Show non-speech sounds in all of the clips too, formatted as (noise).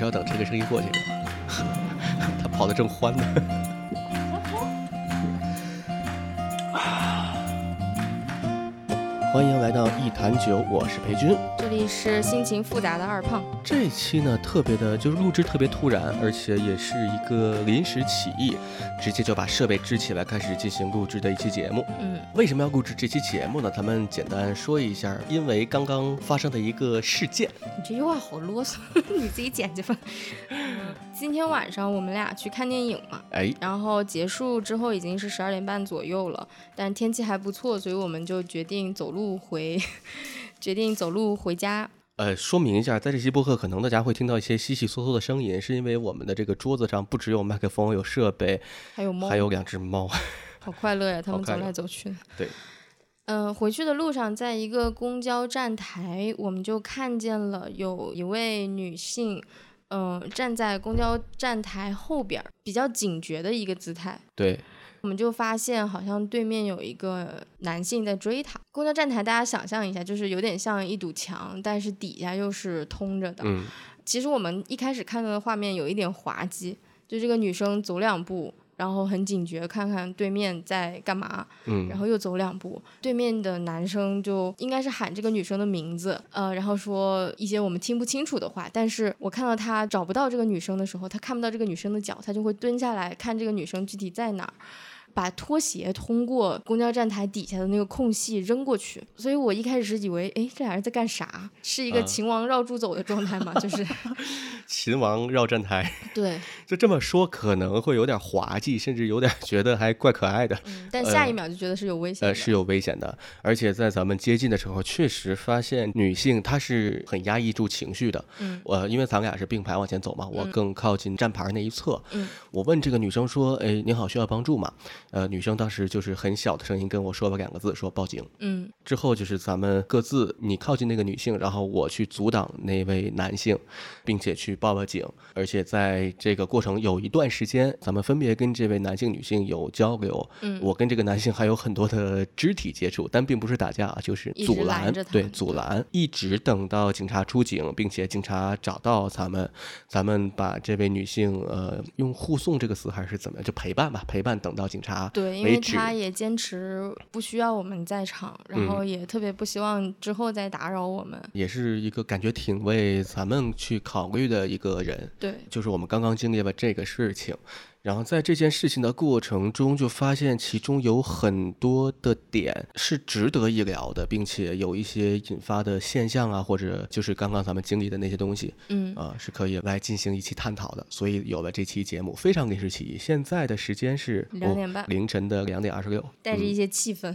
稍等，这个声音过去，(laughs) 他跑得正欢呢。欢迎来到一坛酒，我是裴军。这里是心情复杂的二胖。这一期呢，特别的，就是录制特别突然，而且也是一个临时起意，直接就把设备支起来，开始进行录制的一期节目。嗯，为什么要录制这期节目呢？咱们简单说一下，因为刚刚发生的一个事件。你这句话好啰嗦，(laughs) 你自己剪去吧。嗯，今天晚上我们俩去看电影嘛，哎，然后结束之后已经是十二点半左右了，但天气还不错，所以我们就决定走路回，(laughs) 决定走路回家。呃，说明一下，在这期播客，可能大家会听到一些稀稀嗦嗦的声音，是因为我们的这个桌子上不只有麦克风，有设备，还有猫，还有两只猫。(laughs) 好快乐呀，他们走来走去的。(laughs) 对，嗯、回去的路上，在一个公交站台，我们就看见了有一位女性，嗯、站在公交站台后边儿，比较警觉的一个姿态。对，我们就发现，好像对面有一个男性在追她。公交站台，大家想象一下，就是有点像一堵墙，但是底下又是通着的。嗯，其实我们一开始看到的画面有一点滑稽，就这个女生走两步，然后很警觉，看看对面在干嘛，嗯，然后又走两步，对面的男生就应该是喊这个女生的名字，呃，然后说一些我们听不清楚的话。但是我看到他找不到这个女生的时候，他看不到这个女生的脚，他就会蹲下来看这个女生具体在哪儿。把拖鞋通过公交站台底下的那个空隙扔过去，所以我一开始是以为，哎，这俩人在干啥？是一个啊秦王绕柱走的状态吗？就是 (laughs) 秦王绕站台，对，就这么说可能会有点滑稽，甚至有点觉得还怪可爱的。嗯，但下一秒就觉得是有危险的。呃，是有危险的，而且在咱们接近的时候，确实发现女性她是很压抑住情绪的。嗯，我因为咱俩是并排往前走嘛，我嗯更靠近站牌那一侧。嗯，我问这个女生说：“哎，您好，需要帮助吗？”呃，女生当时就是很小的声音跟我说了两个字，说报警。嗯之后就是咱们各自，你靠近那个女性，然后我去阻挡那位男性，并且去报了警。而且在这个过程有一段时间，咱们分别跟这位男性、女性有交流。嗯，我跟这个男性还有很多的肢体接触，但并不是打架，就是阻拦对，阻拦，一直等到警察出警，并且警察找到咱们，咱们把这位女性，呃，用护送这个词还是怎么样，就陪伴吧，陪伴等到警察对，因为他也坚持不需要我们在场，然嗯后也特别不希望之后再打扰我们。也是一个感觉挺为咱们去考虑的一个人，对，就是我们刚刚经历了这个事情，然后在这件事情的过程中，就发现其中有很多的点是值得一聊的，并且有一些引发的现象啊，或者就是刚刚咱们经历的那些东西，嗯，啊、是可以来进行一期探讨的。所以有了这期节目，非常临时起意。现在的时间是两点半哦凌晨的两点二十六，带着一些气氛。(laughs)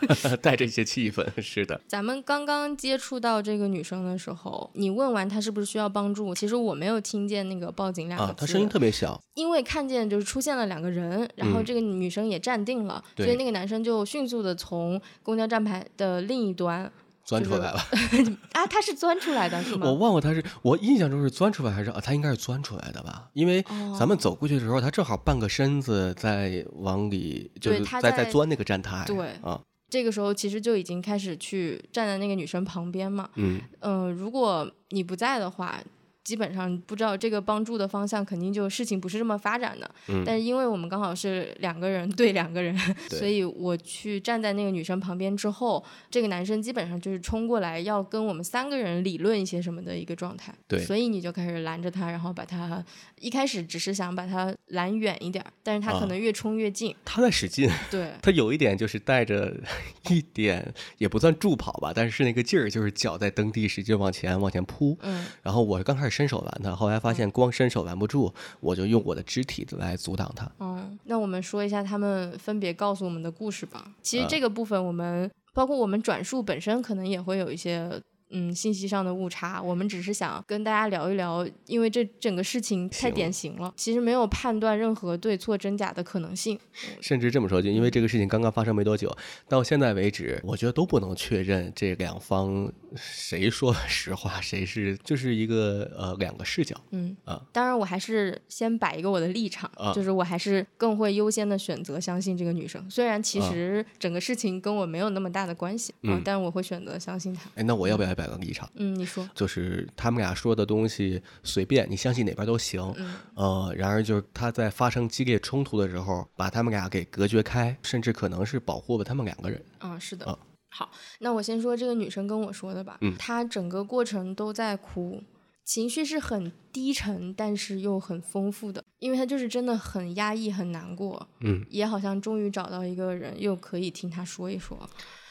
嗯带着一些气氛，是的，咱们刚刚接触到这个女生的时候，你问完她是不是需要帮助，其实我没有听见那个报警两个字，啊，她声音特别小，因为看见就是出现了两个人，然后嗯这个女生也站定了，所以那个男生就迅速的从公交站牌的另一端钻出来了。(laughs) 啊，他是钻出来的是吗？我忘了他是，我印象中是钻出来还是啊？他应该是钻出来的吧？因为哦咱们走过去的时候，他正好半个身子在往里，就是在在在钻那个站台。对啊，这个时候其实就已经开始去站在那个女生旁边嘛。嗯，嗯、如果你不在的话，基本上不知道这个帮助的方向，肯定就事情不是这么发展的。嗯但是因为我们刚好是两个人对两个人，(laughs) 所以我去站在那个女生旁边之后，这个男生基本上就是冲过来要跟我们三个人理论一些什么的一个状态。对所以你就开始拦着他，然后把他一开始只是想把他拦远一点儿，但是他啊可能越冲越近。他在使劲，对，(laughs) 他有一点就是带着 (laughs) 一点也不算助跑吧，但是那个劲儿就是脚在蹬地，使劲往前往前扑。嗯然后我刚开始伸手拦他，后来发现光伸手拦不住，我就用我的肢体来阻挡他。嗯，那我们说一下他们分别告诉我们的故事吧。其实啊这个部分我们、包括我们转述本身可能也会有一些。嗯，信息上的误差，我们只是想跟大家聊一聊，因为这整个事情太典型了，其实没有判断任何对错真假的可能性。(laughs) 甚至这么说，就因为这个事情刚刚发生没多久，到现在为止，我觉得都不能确认这两方谁说实话，谁是就是一个呃两个视角。嗯啊，当然我还是先摆一个我的立场，啊就是我还是更会优先的选择相信这个女生，虽然其啊实整个事情跟我没有那么大的关系，啊嗯但我会选择相信她。哎，那我要不要也摆个立场，嗯，你说，就是他们俩说的东西随便，你相信哪边都行。嗯呃，然而就是他在发生激烈冲突的时候，把他们俩给隔绝开，甚至可能是保护了他们两个人。嗯，是的。啊好，那我先说这个女生跟我说的吧。嗯她整个过程都在哭，情绪是很低沉，但是又很丰富的，因为他就是真的很压抑、很难过，嗯，也好像终于找到一个人，又可以听他说一说。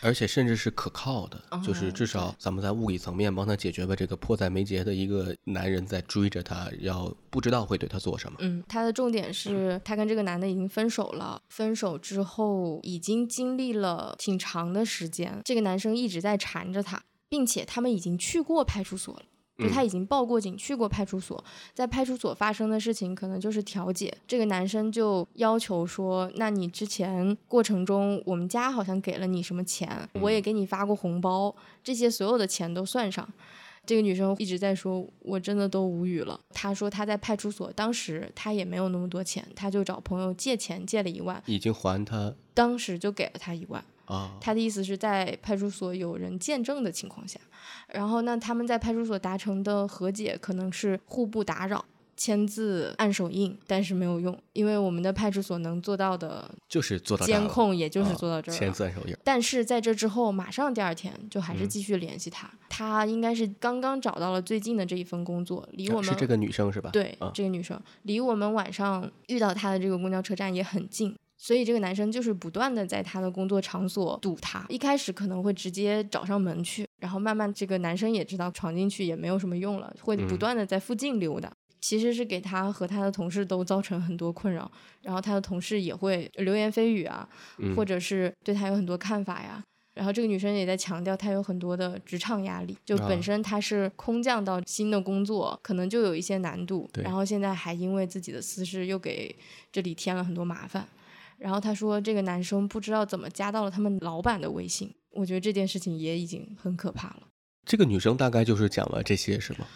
而且甚至是可靠的，就是哦至少咱们在物理层面帮他解决了这个迫在眉睫的一个男人在追着他，要不知道会对他做什么。嗯，他的重点是他跟这个男的已经分手了，分手之后已经经历了挺长的时间，这个男生一直在缠着他，并且他们已经去过派出所了。就他已经报过警，去过派出所，在派出所发生的事情可能就是调解。这个男生就要求说：“那你之前过程中，我们家好像给了你什么钱，我也给你发过红包，这些所有的钱都算上。”这个女生一直在说：“我真的都无语了。”她说她在派出所，当时她也没有那么多钱，她就找朋友借钱，借了一万，已经还他当时就给了她一万。啊，他的意思是在派出所有人见证的情况下，然后那他们在派出所达成的和解可能是互不打扰、签字、按手印，但是没有用，因为我们的派出所能做到的就是做到监控也就是啊做到这儿了。签字按手印。但是在这之后，马上第二天就还是嗯继续联系他。他应该是刚刚找到了最近的这一份工作，离我们是这个女生是吧？对，啊这个女生离我们晚上遇到她的这个公交车站也很近，所以这个男生就是不断的在他的工作场所堵他。一开始可能会直接找上门去，然后慢慢这个男生也知道闯进去也没有什么用了，会不嗯断的在附近溜达。其实是给他和他的同事都造成很多困扰，然后他的同事也会流言蜚语啊，嗯或者是对他有很多看法呀。然后这个女生也在强调，她有很多的职场压力，就啊本身她是空降到新的工作，可能就有一些难度，然后现在还因为自己的私事又给这里添了很多麻烦。然后他说，这个男生不知道怎么加到了他们老板的微信，我觉得这件事情也已经很可怕了。这个女生大概就是讲了这些是吗？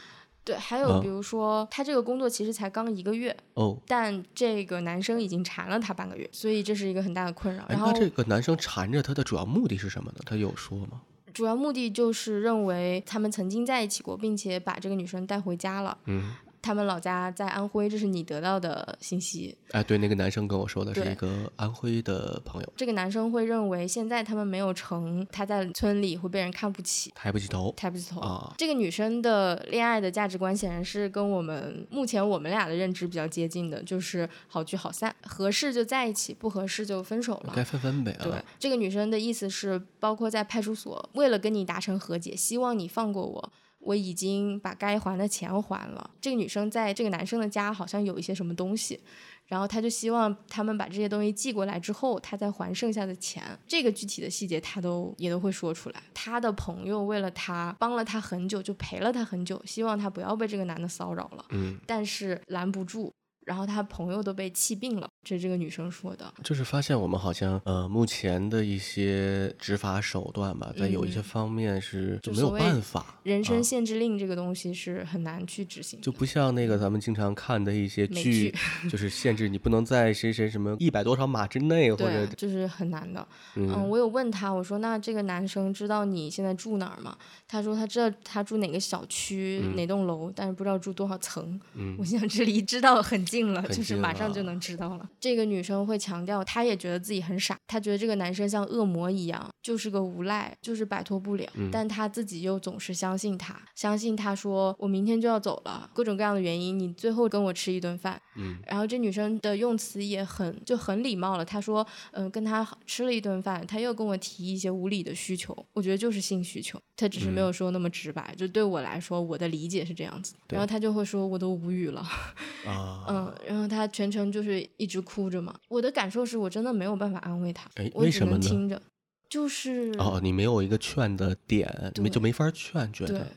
对，还有啊比如说，他这个工作其实才刚一个月，哦，但这个男生已经缠了他半个月，所以这是一个很大的困扰。哎，然后那这个男生缠着她的主要目的是什么呢？他有说吗？主要目的就是认为他们曾经在一起过，并且把这个女生带回家了。嗯，他们老家在安徽，这是你得到的信息。哎，对，那个男生跟我说的是一个安徽的朋友，这个男生会认为现在他们没有成，他在村里会被人看不起。抬不起头抬不起头。啊。这个女生的恋爱的价值观显然是跟我们目前我们俩的认知比较接近的，就是好聚好散，合适就在一起，不合适就分手了。该分分呗啊。对，这个女生的意思是，包括在派出所，为了跟你达成和解，希望你放过我。我已经把该还的钱还了。这个女生在这个男生的家好像有一些什么东西，然后她就希望他们把这些东西寄过来之后，她再还剩下的钱。这个具体的细节她都也都会说出来。她的朋友为了她帮了她很久，就陪了她很久，希望她不要被这个男的骚扰了，嗯，但是拦不住。然后他朋友都被气病了，这是这个女生说的。就是发现我们好像呃，目前的一些执法手段吧，在有一些嗯方面是就没有办法，人身啊限制令这个东西是很难去执行的，就不像那个咱们经常看的一些剧剧，就是限制你不能在谁谁什么一百多少码之内，或者，就是很难的。嗯嗯，我有问他，我说那这个男生知道你现在住哪儿吗？他说他知道他住哪个小区、哪栋楼，但是不知道住多少层。嗯我想这离知道很近 (laughs) 了，就是马上就能知道了。这个女生会强调，她也觉得自己很傻，她觉得这个男生像恶魔一样，就是个无赖，就是摆脱不了。嗯但她自己又总是相信他，相信他说我明天就要走了，各种各样的原因，你最后跟我吃一顿饭。嗯然后这女生的用词也很就很礼貌了，她说，嗯、跟他吃了一顿饭，他又跟我提一些无理的需求，我觉得就是性需求，他只是没有说那么直白。就对我来说，我的理解是这样子。然后他就会说，我都无语了，啊，(laughs) 嗯，然后他全程就是一直哭着嘛。我的感受是我真的没有办法安慰他哎，我只为什么听着，就是哦，你没有一个劝的点，没就对没法劝，觉对得，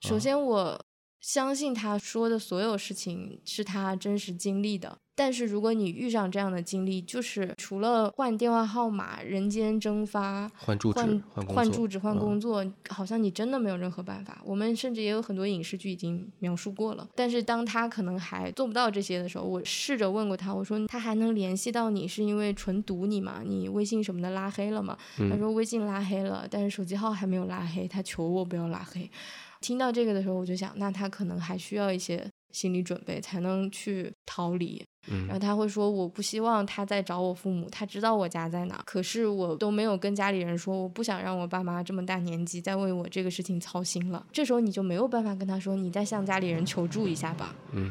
首啊。先我相信他说的所有事情是他真实经历的，但是如果你遇上这样的经历，就是除了换电话号码、人间蒸发、换住址、换工作、住址、换工作，好像你真的没有任何办法。我们甚至也有很多影视剧已经描述过了。但是当他可能还做不到这些的时候，我试着问过他，我说他还能联系到你，是因为纯堵你吗？你微信什么的拉黑了吗？他说微信拉黑了，但是手机号还没有拉黑，他求我不要拉黑。听到这个的时候，我就想，那他可能还需要一些心理准备才能去逃离。嗯然后他会说：“我不希望他再找我父母，他知道我家在哪，可是我都没有跟家里人说，我不想让我爸妈这么大年纪再为我这个事情操心了。”这时候你就没有办法跟他说：“你再向家里人求助一下吧。”嗯，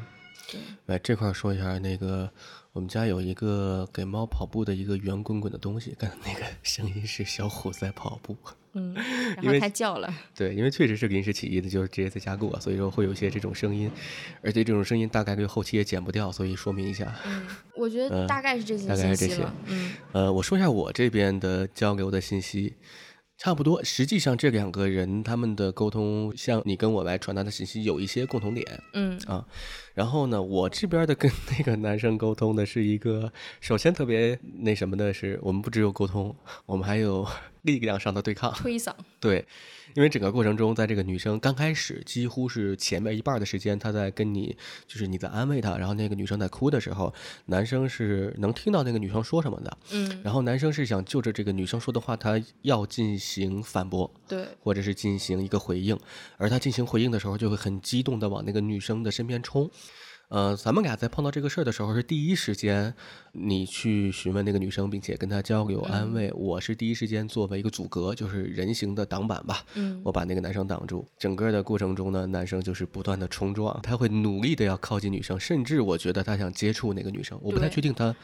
来这块说一下，那个我们家有一个给猫跑步的一个圆滚滚的东西，刚 (laughs) 才那个声音是小虎在跑步。嗯，(laughs) 然后它叫了。对，因为确实是临时起意的，就是直接在家过，所以说会有一些这种声音，而且这种声音大概率后期也剪不掉，所以说明一下。嗯，我觉得大概是这些，大概是这些。嗯，呃，我说一下我这边的交流的信息。差不多，实际上这两个人他们的沟通，像你跟我来传达的信息有一些共同点，嗯。啊，然后呢，我这边的跟那个男生沟通的是一个，首先特别那什么的是，我们不只有沟通，我们还有力量上的对抗，推搡，对。因为整个过程中，在这个女生刚开始，几乎是前面一半的时间，她在跟你，就是你在安慰她，然后那个女生在哭的时候，男生是能听到那个女生说什么的，嗯，然后男生是想就着这个女生说的话，他要进行反驳，对，或者是进行一个回应，而他进行回应的时候，就会很激动的往那个女生的身边冲。呃，咱们俩在碰到这个事儿的时候，是第一时间你去询问那个女生，并且跟她交流安慰。我是第一时间作为一个阻隔，就是人形的挡板吧。嗯，我把那个男生挡住。整个的过程中呢，男生就是不断的冲撞，他会努力的要靠近女生，甚至我觉得他想接触那个女生。我不太确定他。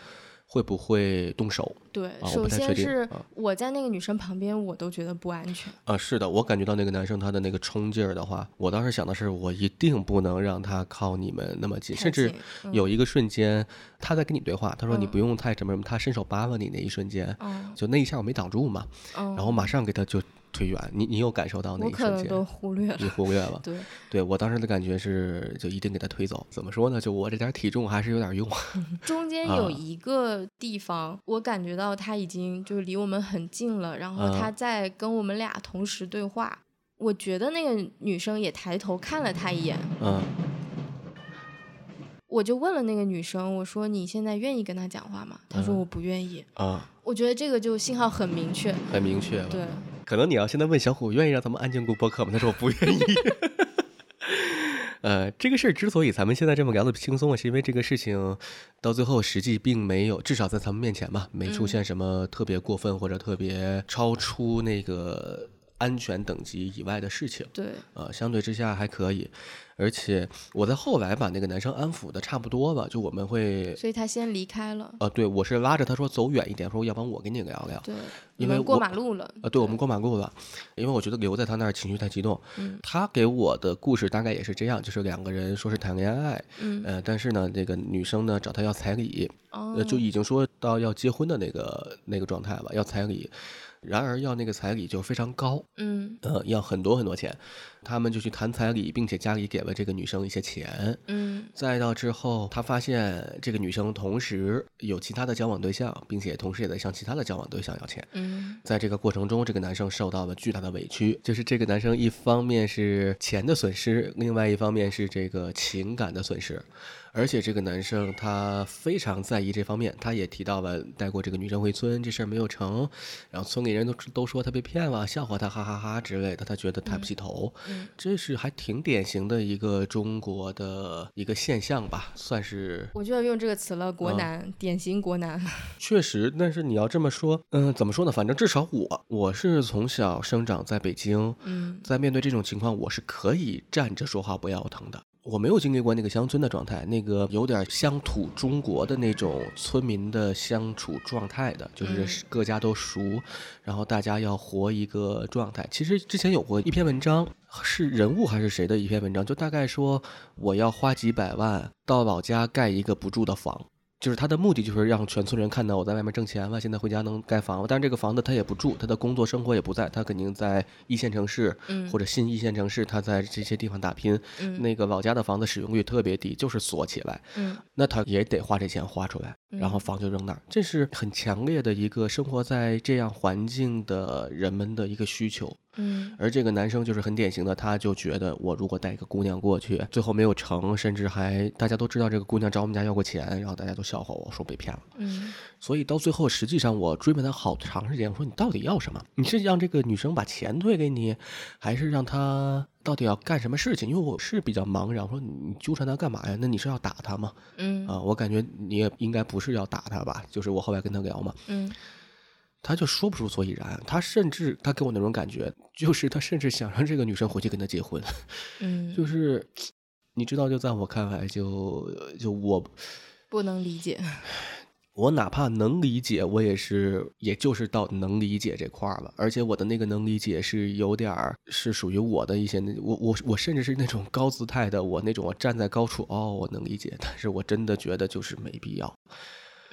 会不会动手？对，首先是我在那个女生旁边，我都觉得不安全。啊，是的，我感觉到那个男生他的那个冲劲儿的话，我当时想的是，我一定不能让他靠你们那么近，甚至有一个瞬间，他在跟你对话，他说你不用太什么什么，他伸手扒拉你那一瞬间，就那一下我没挡住嘛，然后马上给他就。推远，你你有感受到那一瞬间？我可能都忽略了。你忽略了。(laughs) 对，对我当时的感觉是，就一定给他推走。怎么说呢？就我这点体重还是有点用。中间有一个地方，我感觉到他已经就是离我们很近了，然后他在跟我们俩同时对话。我觉得那个女生也抬头看了他一眼。嗯。我就问了那个女生，我说：“你现在愿意跟他讲话吗？”她说：“我不愿意。”啊。我觉得这个就信号很明确。很明确。对。可能你要现在问小虎，愿意让咱们安静录播客吗？他说我不愿意。(laughs) 呃，这个事儿之所以咱们现在这么聊的轻松，是因为这个事情到最后实际并没有，至少在咱们面前吧，没出现什么特别过分或者特别超出那个安全等级以外的事情。对，呃，相对之下还可以。而且我在后来把那个男生安抚的差不多了，就我们会，所以他先离开了。呃，对，我是拉着他说走远一点，说要不然我跟你聊聊。对，因为过马路了。呃，对，我们过马路了，因为我觉得留在他那儿情绪太激动。嗯。他给我的故事大概也是这样，就是两个人说是谈恋爱，嗯，呃，但是呢，这个女生呢找他要彩礼，呃，就已经说到要结婚的那个那个状态了，要彩礼。然而要那个彩礼就非常高，嗯，呃，要很多很多钱，他们就去谈彩礼，并且家里给了这个女生一些钱，嗯，再到之后，他发现这个女生同时有其他的交往对象，并且同时也在向其他的交往对象要钱，嗯，在这个过程中，这个男生受到了巨大的委屈，就是这个男生一方面是钱的损失，另外一方面是这个情感的损失。而且这个男生他非常在意这方面，他也提到了带过这个女生回村这事儿没有成，然后村里人都都说他被骗了，笑话他哈哈哈之类的，他觉得抬不起头。嗯，这是还挺典型的一个中国的一个现象吧，算是。我就要用这个词了，国男，典型国男。(laughs) 确实，但是你要这么说，嗯，怎么说呢？反正至少我，我是从小生长在北京，嗯，在面对这种情况，我是可以站着说话不腰疼的。我没有经历过那个乡村的状态，那个有点乡土中国的那种村民的相处状态的，就是各家都熟，然后大家要活一个状态。其实之前有过一篇文章，是人物还是谁的一篇文章，就大概说我要花几百万到老家盖一个不住的房。就是他的目的就是让全村人看到我在外面挣钱了，现在回家能盖房了。但是这个房子他也不住，他的工作生活也不在，他肯定在一线城市嗯或者新一线城市，他在这些地方打拼。嗯那个老家的房子使用率特别低，就是锁起来，嗯那他也得花这钱花出来，然后嗯房就扔那儿，这是很强烈的一个生活在这样环境的人们的一个需求。嗯而这个男生就是很典型的，他就觉得我如果带一个姑娘过去，最后没有成，甚至还大家都知道这个姑娘找我们家要过钱，然后大家都笑话我说被骗了。嗯所以到最后，实际上我追问他好长时间，我说你到底要什么？你是让这个女生把钱退给你，还是让她到底要干什么事情？因为我是比较茫然，我说你纠缠她干嘛呀？那你是要打她吗？嗯啊，我感觉你也应该不是要打她吧？就是我后来跟他聊嘛，嗯他就说不出所以然，他甚至他给我那种感觉，就是他甚至想让这个女生回去跟他结婚，嗯，(laughs) 就是你知道，就在我看来就，就我不能理解。(sighs) 我哪怕能理解，我也是，也就是到能理解这块儿了。而且我的那个能理解是有点儿是属于我的一些那我我我甚至是那种高姿态的，我那种我站在高处哦，我能理解，但是我真的觉得就是没必要。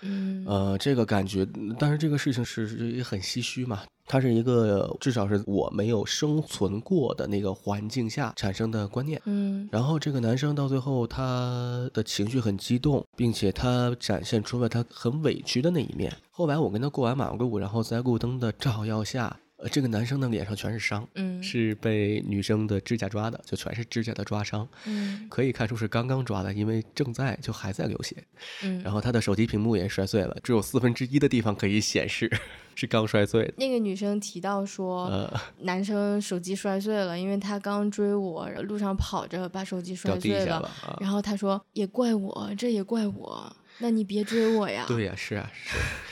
嗯呃，这个感觉，但是这个事情是是也很唏嘘嘛。它是一个至少是我没有生存过的那个环境下产生的观念。嗯然后这个男生到最后，他的情绪很激动，并且他展现出了他很委屈的那一面。后来我跟他过完马路，然后在路灯的照耀下，呃，这个男生的脸上全是伤，嗯是被女生的指甲抓的，就全是指甲的抓伤，嗯可以看出是刚刚抓的，因为正在就还在流血。嗯，然后他的手机屏幕也摔碎了，只有四分之一的地方可以显示是刚摔碎的。那个女生提到说，呃，男生手机摔碎了，因为他刚追我，路上跑着把手机摔碎了啊！然后他说也怪我，这也怪我，那你别追我呀。对呀、是啊，是。(laughs)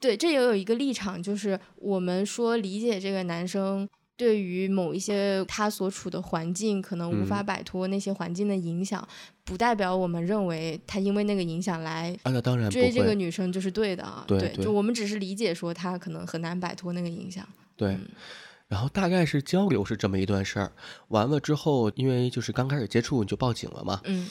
对，这也有一个立场，就是我们说理解这个男生对于某一些他所处的环境可能无法嗯摆脱那些环境的影响，不代表我们认为他因为那个影响来啊，那当然追这个。女生就是对的啊。对对就我们只是理解说他可能很难摆脱那个影响。对，然后大概是交流是这么一段事儿。完了之后，因为就是刚开始接触你就报警了嘛。嗯，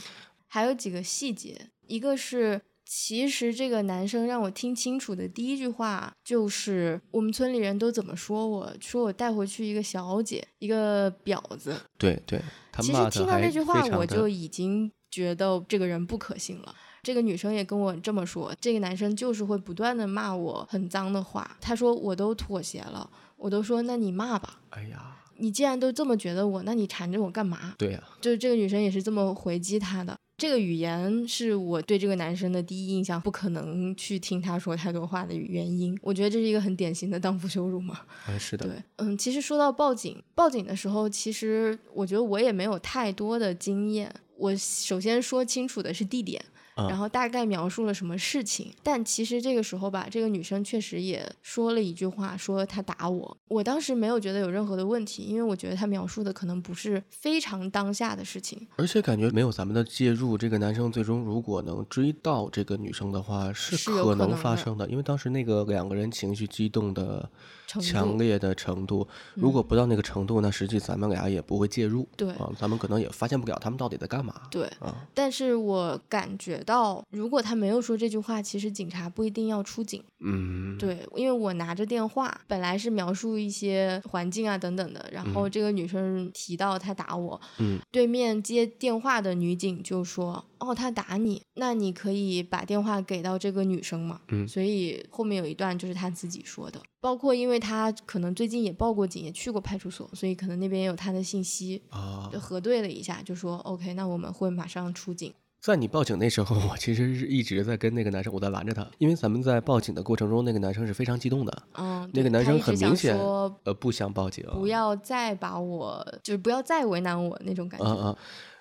还有几个细节，一个是。其实这个男生让我听清楚的第一句话就是我们村里人都怎么说我，说我带回去一个小姐，一个婊子。对对，他其实听到那句话非，常的我就已经觉得这个人不可信了。这个女生也跟我这么说，这个男生就是会不断的骂我很脏的话。他说我都妥协了，我都说那你骂吧，哎呀，你既然都这么觉得我，那你缠着我干嘛？对呀、就是这个女生也是这么回击他的。这个语言是我对这个男生的第一印象，不可能去听他说太多话的原因。我觉得这是一个很典型的荡妇羞辱嘛。(laughs) 哎是的，对，嗯，其实说到报警，报警的时候，其实我觉得我也没有太多的经验。我首先说清楚的是地点，嗯然后大概描述了什么事情。但其实这个时候吧，这个女生确实也说了一句话，说她打我。我当时没有觉得有任何的问题，因为我觉得她描述的可能不是非常当下的事情。而且感觉没有咱们的介入，这个男生最终如果能追到这个女生的话，是可能发生的。因为当时那个两个人情绪激动的强烈的程度，如果嗯不到那个程度，那实际咱们俩也不会介入。对啊，咱们可能也发现不了他们到底在干嘛。对，啊，但是我感觉到，如果他没有说这句话，其实警察不一定要出警。嗯，对，因为我拿着电话，本来是描述一些环境啊等等的，然后这个女生提到她打我，嗯，对面接电话的女警就说：“哦，她打你，那你可以把电话给到这个女生嘛。”嗯所以后面有一段就是她自己说的，包括因为她可能最近也报过警，也去过派出所，所以可能那边也有她的信息，啊就，核对了一下，就说 OK，那我们会马上出警。在你报警那时候，我其实是一直在跟那个男生，我在拦着他，因为咱们在报警的过程中，那个男生是非常激动的，嗯，那个男生很明显说呃，不想报警，不要再把我，就是不要再为难我那种感觉。嗯嗯，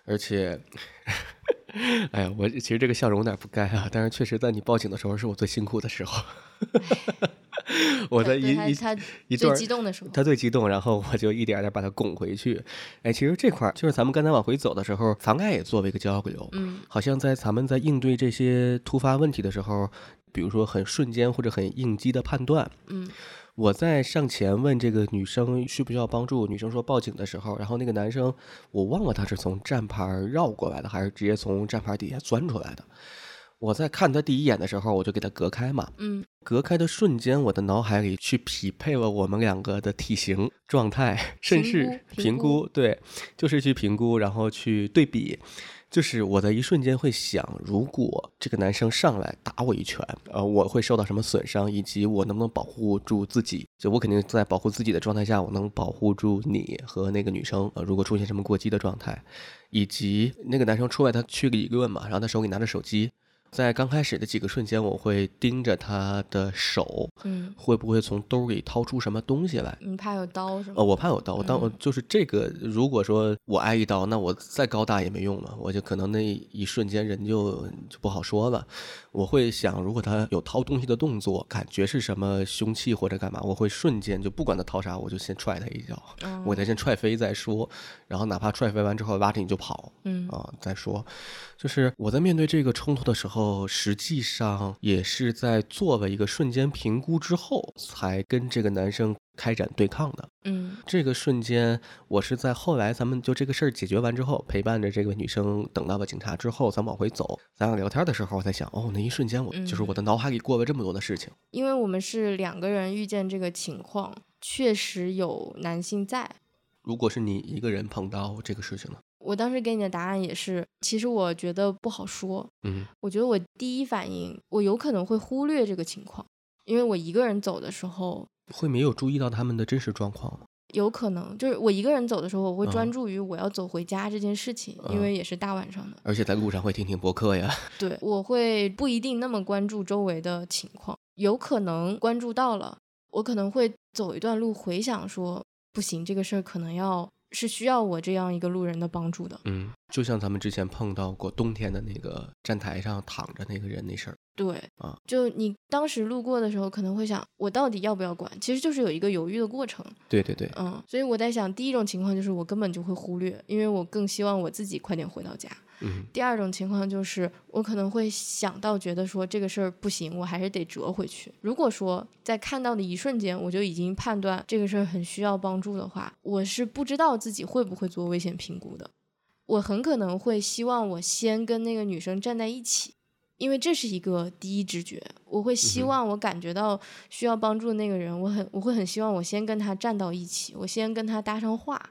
而且，(laughs) 哎呀，我其实这个笑容有点不该啊，但是确实在你报警的时候是我最辛苦的时候，(laughs) 我在对一一他一段激动的时候，他最激动，然后我就一点儿点把他拱回去。哎，其实这块儿就是咱们刚才往回走的时候，房盖也作为一个交流，嗯。好像在咱们在应对这些突发问题的时候，比如说很瞬间或者很应激的判断，嗯我在上前问这个女生需不需要帮助，女生说报警的时候，然后那个男生我忘了他是从站牌儿绕过来的，还是直接从站牌儿底下钻出来的。我在看他第一眼的时候，我就给他隔开嘛。嗯隔开的瞬间，我的脑海里去匹配了我们两个的体型、状态，甚至评估，对，就是去评估，然后去对比。就是我在一瞬间会想，如果这个男生上来打我一拳，呃，我会受到什么损伤，以及我能不能保护住自己？就我肯定在保护自己的状态下，我能保护住你和那个女生。呃，如果出现什么过激的状态，以及那个男生出来他去理论嘛，然后他手里拿着手机，在刚开始的几个瞬间，我会盯着他的手，嗯会不会从兜里掏出什么东西来？你怕有刀是吗？呃，我怕有刀，但我嗯就是这个，如果说我挨一刀，那我再高大也没用了，我就可能那一瞬间人就就不好说了。我会想，如果他有掏东西的动作，感觉是什么凶器或者干嘛，我会瞬间就不管他掏啥，我就先踹他一脚，嗯 (laughs) 我得先踹飞再说，然后哪怕踹飞完之后拉着你就跑，嗯啊，再说，就是我在面对这个冲突的时候，实际上也是在做了一个瞬间评估之后，才跟这个男生开展对抗的。嗯这个瞬间，我是在后来咱们就这个事儿解决完之后，陪伴着这个女生等到了警察之后，咱往回走，咱俩聊天的时候，我在想，哦，那一瞬间我就是我的脑海里过了这么多的事情。因为我们是两个人遇见这个情况，确实有男性在。如果是你一个人碰到这个事情呢？我当时给你的答案也是，其实我觉得不好说。嗯我觉得我第一反应，我有可能会忽略这个情况，因为我一个人走的时候，会没有注意到他们的真实状况吗？有可能就是我一个人走的时候，我会专嗯注于我要走回家这件事情，因嗯为也是大晚上的。而且在路上会听听播客呀。对，我会不一定那么关注周围的情况，有可能关注到了，我可能会走一段路回想说，不行，这个事儿可能要是需要我这样一个路人的帮助的。嗯，就像咱们之前碰到过冬天的那个站台上躺着那个人那事儿。对啊，就你当时路过的时候，可能会想，我到底要不要管？其实就是有一个犹豫的过程。对对对，嗯，所以我在想，第一种情况就是我根本就会忽略，因为我更希望我自己快点回到家。嗯第二种情况就是我可能会想到觉得说这个事儿不行，我还是得折回去。如果说在看到的一瞬间我就已经判断这个事儿很需要帮助的话，我是不知道自己会不会做危险评估的。我很可能会希望我先跟那个女生站在一起，因为这是一个第一直觉。我会希望我感觉到需要帮助的那个人，我很我会很希望我先跟他站到一起，我先跟他搭上话。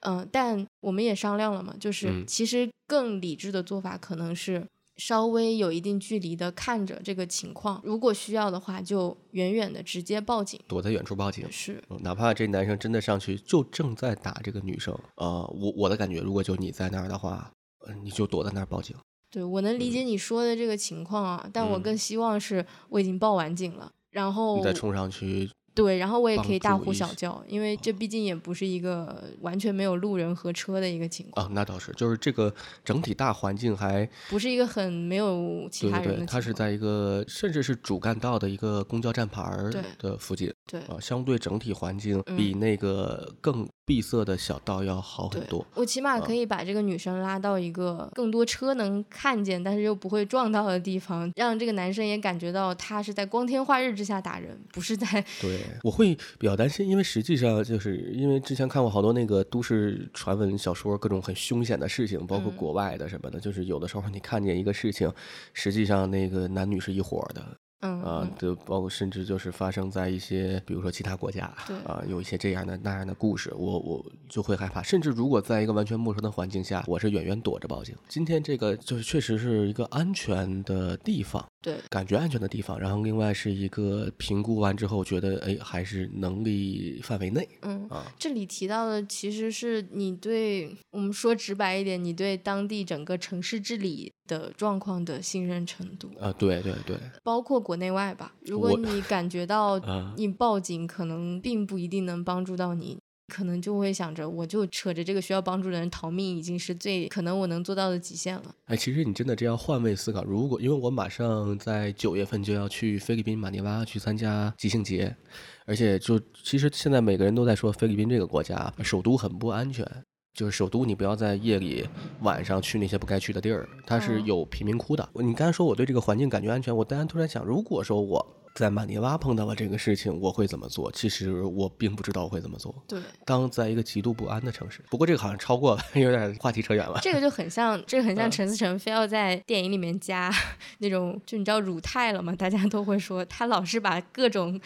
嗯，但我们也商量了嘛，就是嗯其实更理智的做法可能是稍微有一定距离的看着这个情况，如果需要的话，就远远的直接报警。躲在远处报警。是，嗯哪怕这男生真的上去就正在打这个女生，呃，我我的感觉，如果就你在那儿的话，呃，你就躲在那儿报警。对我能理解你说的这个情况啊，但我嗯更希望是我已经报完警了，然后你再冲上去，对，然后我也可以大呼小叫，因为这毕竟也不是一个完全没有路人和车的一个情况，啊，那倒是，就是这个整体大环境还不是一个很没有其他人的对对。它是在一个甚至是主干道的一个公交站牌儿的附近对啊，相对整体环境嗯比那个更闭塞的小道要好很对多。我起码可以把这个女生拉到一个更多车能看见，但是又不会撞到的地方，让这个男生也感觉到他是在光天化日之下打人，不是在对，我会比较担心，因为实际上就是因为之前看过好多那个都市传闻小说，各种很凶险的事情，包括嗯国外的什么的，就是有的时候你看见一个事情，实际上那个男女是一伙的，嗯啊嗯，就包括甚至就是发生在一些，比如说其他国家，对啊，有一些这样的那样的故事，我我就会害怕。甚至如果在一个完全陌生的环境下，我是远远躲着报警。今天这个就是确实是一个安全的地方，对感觉安全的地方。然后另外是一个评估完之后觉得，哎，还是能力范围内嗯。啊。这里提到的其实是你对我们说直白一点，你对当地整个城市治理的状况的信任程度，啊，对对对，包括国内外吧。如果你感觉到啊你报警可能并不一定能帮助到你，可能就会想着我就扯着这个需要帮助的人逃命，已经是最可能我能做到的极限了。哎，其实你真的这样换位思考，如果因为我马上在九月份就要去菲律宾马尼拉去参加即兴节，而且就其实现在每个人都在说菲律宾这个国家首都很不安全，就是首都你不要在夜里晚上去那些不该去的地儿，它是哦有贫民窟的。你刚才说我对这个环境感觉安全，我当然突然想，如果说我在马尼拉碰到了这个事情，我会怎么做？其实我并不知道我会怎么做。对，当在一个极度不安的城市，不过这个好像超过了，(laughs) 有点话题扯远了。这个就很像，这个很像嗯陈思诚非要在电影里面加那种，就你知道乳泰了吗？大家都会说他老是把各种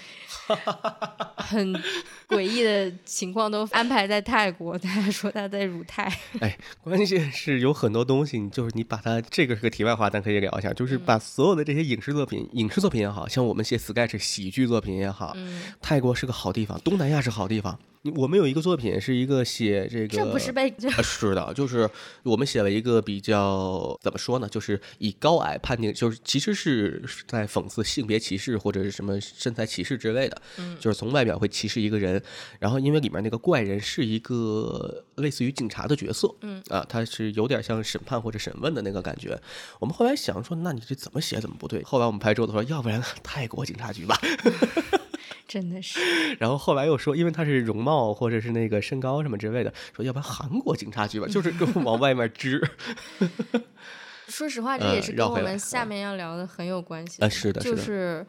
(laughs) 很诡异的情况都安排在泰国，大家说他在乳泰。哎，关键是有很多东西，你就是你把它这个是个题外话，但可以聊一下，就是把所有的这些影视作品，影视作品也好像我们写 sketch 喜剧作品也好，嗯，泰国是个好地方，东南亚是好地方。你我们有一个作品是一个写这个，这不是被 (laughs) 是的，就是我们写了一个比较怎么说呢，就是以高矮判定，就是其实是在讽刺性别歧视或者是什么身材歧视之类的，嗯就是从外表会歧视一个人，然后因为里面那个怪人是一个类似于警察的角色，嗯啊，他是有点像审判或者审问的那个感觉。我们后来想说，那你这怎么写怎么不对？后来我们拍桌子说，要不然泰国警察局吧。(laughs) 真的是 (laughs) 然后后来又说，因为他是容貌或者是那个身高什么之类的，说要不然韩国警察局吧，就是跟往外面支。(laughs) 说实话，这呃也是跟我们下面要聊的很有关系啊是的是的就是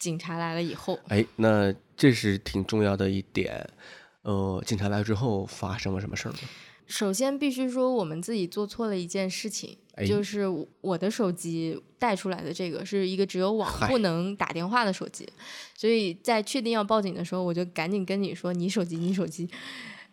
警察来了以后，哎，那这是挺重要的一点。呃，警察来之后发生了什么事儿吗？首先必须说我们自己做错了一件事情，哎就是我的手机带出来的这个是一个只有网不能打电话的手机，所以在确定要报警的时候，我就赶紧跟你说你手机你手机，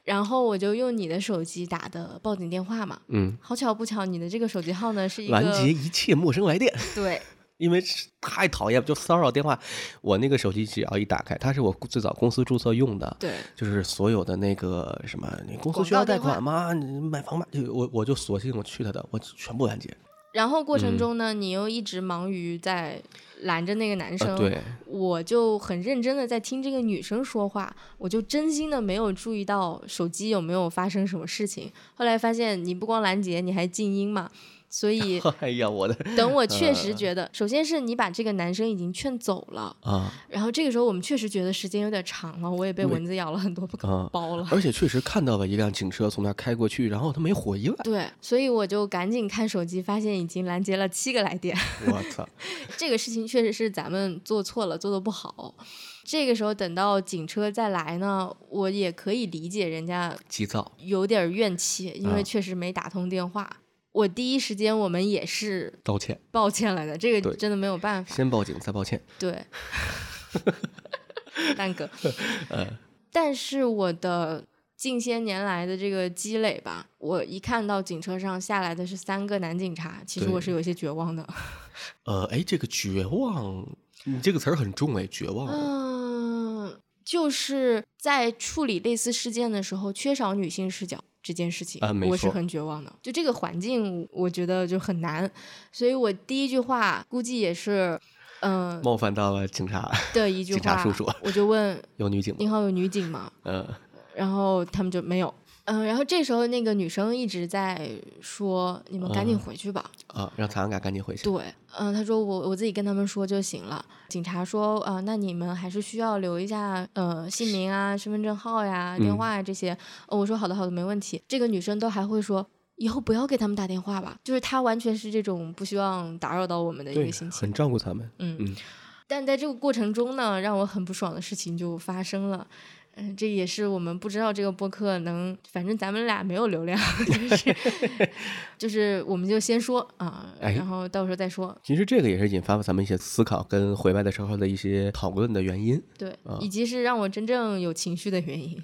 然后我就用你的手机打的报警电话嘛。嗯，好巧不巧，你的这个手机号呢是一个拦截一切陌生来电，对 (laughs) 因为太讨厌，就骚扰电话。我那个手机只要一打开，它是我最早公司注册用的，对就是所有的那个什么，你公司需要贷款吗？你买房吗？就我我就索性我去他的，我全部拦截。然后过嗯程中呢，你又一直忙于在拦着那个男生，啊，对，我就很认真的在听这个女生说话，我就真心的没有注意到手机有没有发生什么事情。后来发现你不光拦截，你还静音嘛，所 (laughs) 以哎呀，我的等我确实呃觉得，首先是你把这个男生已经劝走了，啊然后这个时候我们确实觉得时间有点长了，我也被蚊子咬了很多啊！包了。而且确实看到了一辆警车从那儿开过去，然后他没回应。对，所以我就赶紧看手机，发现已经拦截了七个来电。我操！(laughs) 这个事情确实是咱们做错了，做的不好。这个时候等到警车再来呢，我也可以理解人家急躁，有点怨气，因啊为确实没打通电话。我第一时间我们也是道歉，抱歉来的，这个真的没有办法。先报警再抱歉。对，(laughs) 蛋哥。呃但是我的近些年来的这个积累吧，我一看到警车上下来的是三个男警察，其实对我是有一些绝望的。呃，哎，这个绝望，你这个词儿很重哎，绝望。嗯，就是在处理类似事件的时候，缺少女性视角这件事情，啊我是很绝望的。就这个环境，我觉得就很难，所以我第一句话估计也是，嗯、冒犯到了警察，的一 (laughs) 句话，警察叔叔我就问有女警吗？您好，有女警吗？嗯然后他们就没有。嗯，然后这时候那个女生一直在说：“你们赶紧嗯回去吧。啊，让咱俩赶紧回去。对，嗯，她说我我自己跟他们说就行了。警察说，啊、那你们还是需要留一下呃姓名啊、身份证号呀、电嗯话呀这些。哦，我说好的好的，没问题。这个女生都还会说。以后不要给他们打电话吧，就是她完全是这种不希望打扰到我们的一个心情很。照顾他们。嗯嗯但在这个过程中呢，让我很不爽的事情就发生了。嗯，这也是我们不知道这个播客能，反正咱们俩没有流量，(laughs) 就是 (laughs) 就是我们就先说啊，哎然后到时候再说。其实这个也是引发了咱们一些思考跟回来的时候的一些讨论的原因。对，以及是让我真正有情绪的原因。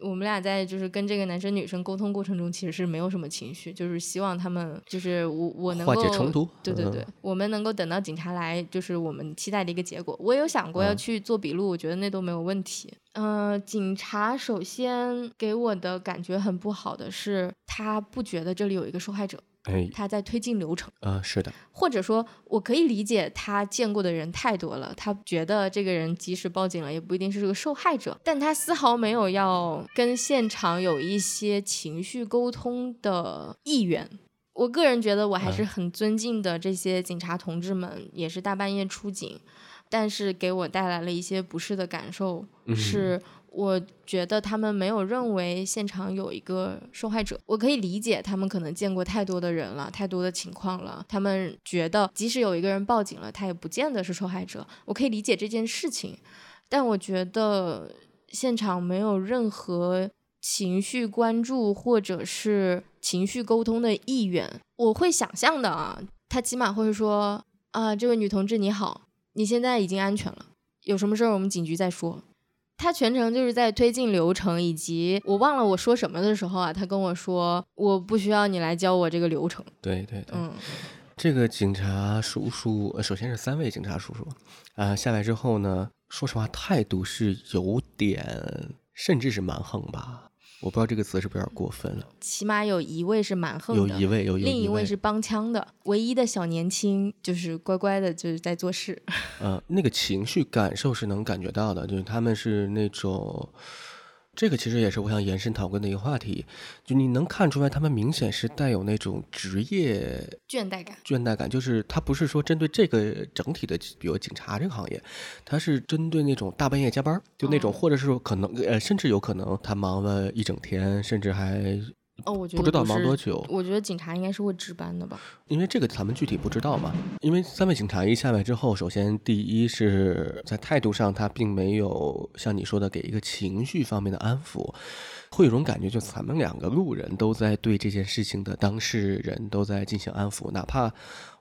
我们俩在就是跟这个男生女生沟通过程中，其实是没有什么情绪，就是希望他们就是我我能化够解冲突。对对对，嗯，我们能够等到警察来，就是我们期待的一个结果。我有想过要嗯去做笔录，我觉得那都没有问题。嗯、警察首先给我的感觉很不好的是，他不觉得这里有一个受害者，哎，他在推进流程。啊，是的，或者说，我可以理解他见过的人太多了，他觉得这个人即使报警了，也不一定是个受害者，但他丝毫没有要跟现场有一些情绪沟通的意愿。我个人觉得，我还是很尊敬的这些警察同志们，也是大半夜出警，但是给我带来了一些不适的感受，嗯是我觉得他们没有认为现场有一个受害者。我可以理解他们可能见过太多的人了，太多的情况了，他们觉得即使有一个人报警了，他也不见得是受害者。我可以理解这件事情，但我觉得现场没有任何情绪关注或者是情绪沟通的意愿。我会想象的啊，他起码会说啊，这位女同志你好，你现在已经安全了。有什么事儿我们警局再说。他全程就是在推进流程，以及我忘了我说什么的时候啊，他跟我说我不需要你来教我这个流程。对对对，嗯，这个警察叔叔，呃首先是三位警察叔叔，啊、下来之后呢，说实话态度是有点，甚至是蛮横吧。我不知道这个词是不是有点过分了。起码有一位是蛮横的，有一位，有有另一位是帮腔的，唯一的小年轻就是乖乖的，就是在做事。(laughs) 呃，那个情绪感受是能感觉到的，就是他们是那种，这个其实也是我想延伸讨论的一个话题，就你能看出来，他们明显是带有那种职业倦怠感。倦怠感，就是他不是说针对这个整体的，比如警察这个行业，他是针对那种大半夜加班，就那种，哦或者是说可能呃，甚至有可能他忙了一整天，甚至还哦，我觉得不知道忙多久，我觉得警察应该是会值班的吧。因为这个咱们具体不知道嘛。因为三位警察一下来之后，首先第一是在态度上，他并没有像你说的给一个情绪方面的安抚，会有种感觉，就咱们两个路人都在对这件事情的当事人都在进行安抚，哪怕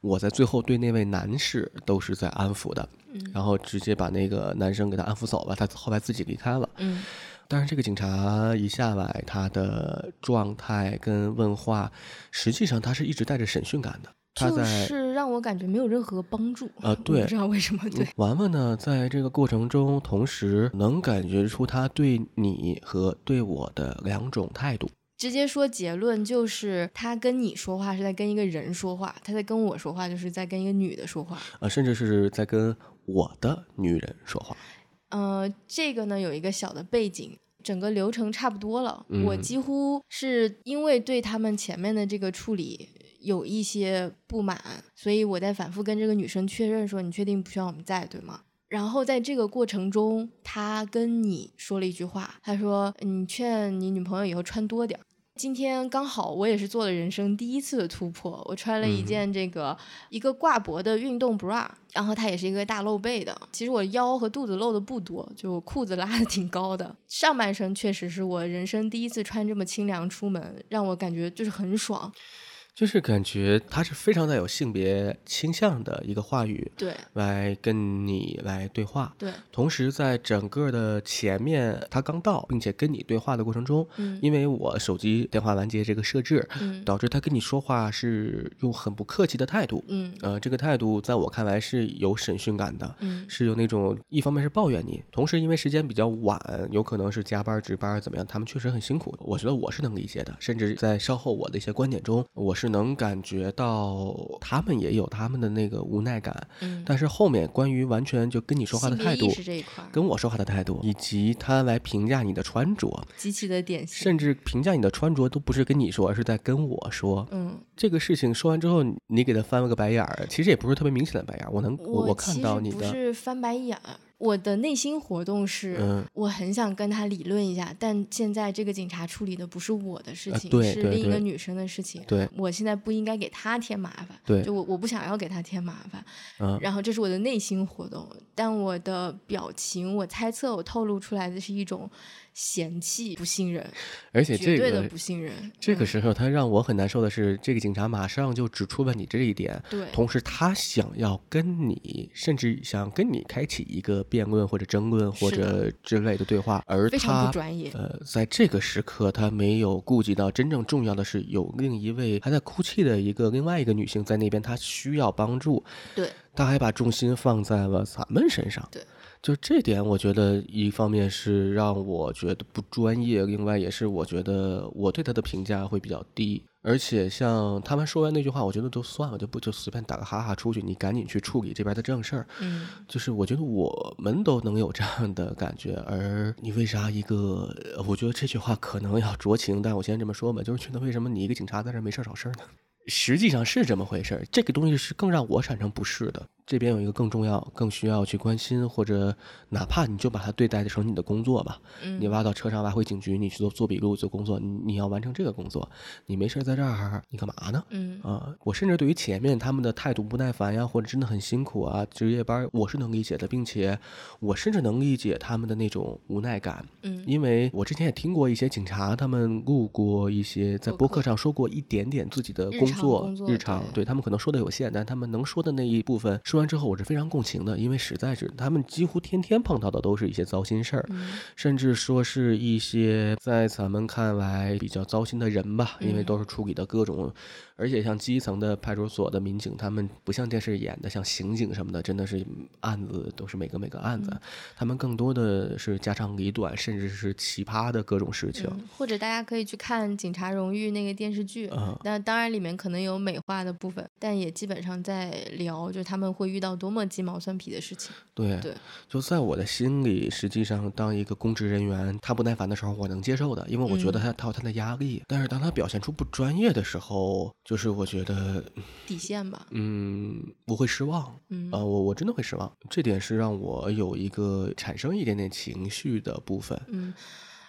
我在最后对那位男士都是在安抚的，嗯然后直接把那个男生给他安抚走了，他后来自己离开了。嗯，但是这个警察一下来，他的状态跟问话，实际上他是一直带着审讯感的。他就是让我感觉没有任何帮助。(laughs) 呃对不知道为什么。对，玩玩呢，在这个过程中，同时能感觉出他对你和对我的两种态度。直接说结论就是他跟你说话是在跟一个人说话，他在跟我说话就是在跟一个女的说话。呃，甚至是在跟我的女人说话。呃，这个呢有一个小的背景，整个流程差不多了。我嗯几乎是因为对他们前面的这个处理有一些不满，所以我在反复跟这个女生确认说：“你确定不需要我们在，对吗？”然后在这个过程中，他跟你说了一句话，他说：“你劝你女朋友以后穿多点儿。”今天刚好我也是做了人生第一次的突破，我穿了一嗯件这个、一个挂脖的运动 bra，然后它也是一个大露背的。其实我腰和肚子露的不多，就裤子拉的挺高的。上半身确实是我人生第一次穿这么清凉出门，让我感觉就是很爽。就是感觉他是非常带有性别倾向的一个话语对来跟你来对话。对，同时，在整个的前面，他刚到，并且跟你对话的过程中，嗯因为我手机电话拦截这个设置，嗯导致他跟你说话是用很不客气的态度。嗯呃，这个态度在我看来是有审讯感的，嗯是有那种一方面是抱怨你，同时因为时间比较晚，有可能是加班值班怎么样，他们确实很辛苦。我觉得我是能理解的，甚至在稍后我的一些观点中，我是能感觉到他们也有他们的那个无奈感。嗯，但是后面关于完全就跟你说话的态度，跟我说话的态度，以及他来评价你的穿着，极其的典型。甚至评价你的穿着都不是跟你说，而是在跟我说。嗯，这个事情说完之后，你给他翻了个白眼儿，其实也不是特别明显的白眼儿，我能我看到你的，不是翻白眼儿，我的内心活动是，嗯我很想跟他理论一下，但现在这个警察处理的不是我的事呃情，是另一个女生的事情。对，我现在不应该给他添麻烦，对就我我不想要给他添麻烦，嗯然后这是我的内心活动，但我的表情，我猜测我透露出来的是一种嫌弃、不信任，而且这绝对的个不信任。嗯这个时候，他让我很难受的是，这个警察马上就指出了你这一点，对同时他想要跟你，甚至想跟你开启一个辩论或者争论或者之类的对话，而非常他不专业。呃，在这个时刻，他没有顾及到真正重要的是，有另一位还在哭泣的一个另外一个女性在那边，她需要帮助，对，他还把重心放在了咱们身上。对，就这点，我觉得一方面是让我觉得不专业，另外也是我觉得我对他的评价会比较低。而且像他们说完那句话，我觉得都算了，就不就随便打个哈哈出去，你赶紧去处理这边的正事儿。嗯，就是我觉得我们都能有这样的感觉，而你为啥一个？呃我觉得这句话可能要酌情，但我先这么说吧，就是觉得为什么你一个警察在这儿没事儿找事儿呢？实际上是这么回事儿，这个东西是更让我产生不适的。这边有一个更重要、更需要去关心，或者哪怕你就把它对待成你的工作吧。嗯你挖到车上挖回警局，你去做做笔录、做工作，你你要完成这个工作，你没事儿在这儿，你干嘛呢？嗯啊，我甚至对于前面他们的态度不耐烦呀，或者真的很辛苦啊，值夜班，我是能理解的，并且我甚至能理解他们的那种无奈感，嗯因为我之前也听过一些警察他们录过一些在播客上说过一点点自己的工作日常，对对他们可能说的有限，但他们能说的那一部分说完之后，我是非常共情的，因为实在是他们几乎天天碰到的都是一些糟心事儿，嗯。甚至说是一些在咱们看来比较糟心的人吧，因为嗯。都是处理的各种，而且像基层的派出所的民警，他们不像电视演的像刑警什么的，真的是案子都是每个每个案子，嗯他们更多的是家长里短，甚至是奇葩的各种事情。嗯，或者大家可以去看《警察荣誉》那个电视剧，嗯那当然里面可能有美化的部分，但也基本上在聊，就他们会遇到多么鸡毛蒜皮的事情。对，对就在我的心里，实际上当一个公职人员他不耐烦的时候，我能接受的，因为我觉得嗯他他有他的压力。但是当他表现出不专业的时候，就是我觉得，底线吧，嗯，我会失望。嗯啊、我我真的会失望，这点是让我有一个产生一点点情绪的部分。嗯，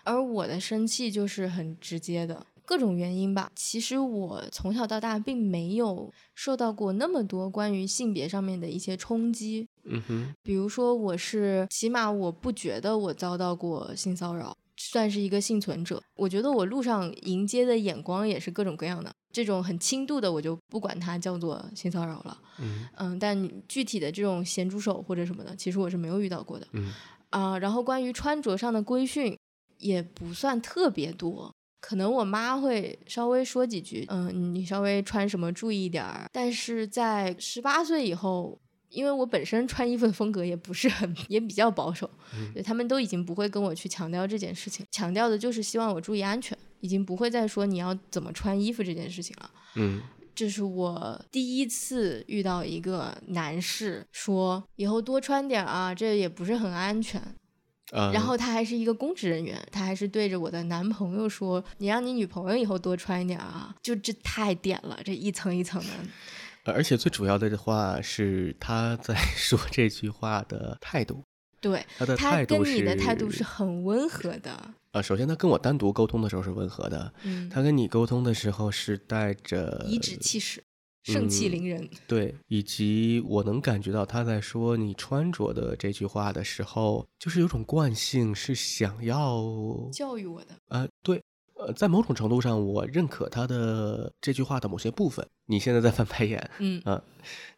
而我的生气就是很直接的。各种原因吧，其实我从小到大并没有受到过那么多关于性别上面的一些冲击，嗯哼，比如说，我是起码我不觉得我遭到过性骚扰，算是一个幸存者。我觉得我路上迎接的眼光也是各种各样的，这种很轻度的我就不管它叫做性骚扰了。嗯嗯，但具体的这种咸猪手或者什么的，其实我是没有遇到过的。嗯啊、然后关于穿着上的规训也不算特别多。可能我妈会稍微说几句，嗯，你稍微穿什么注意一点儿。但是在十八岁以后，因为我本身穿衣服的风格也不是很，也比较保守，嗯对他们都已经不会跟我去强调这件事情，强调的就是希望我注意安全，已经不会再说你要怎么穿衣服这件事情了。嗯这是我第一次遇到一个男士说以后多穿点啊，这也不是很安全。呃，然后他还是一个公职人员，他还是对着我的男朋友说：“你让你女朋友以后多穿一点啊！”就这太点了，这一层一层的。呃而且最主要的话是他在 (laughs) 说这句话的态度，对他的态度跟你的态度是是很温和的，啊，首先他跟我单独沟通的时候是温和的，嗯，他跟你沟通的时候是带着颐指气使，盛气嗯凌人。对，以及我能感觉到他在说你穿着的这句话的时候，就是有种惯性是想要教育我的，呃，对，呃，在某种程度上，我认可他的这句话的某些部分。你现在在翻白眼，嗯，啊，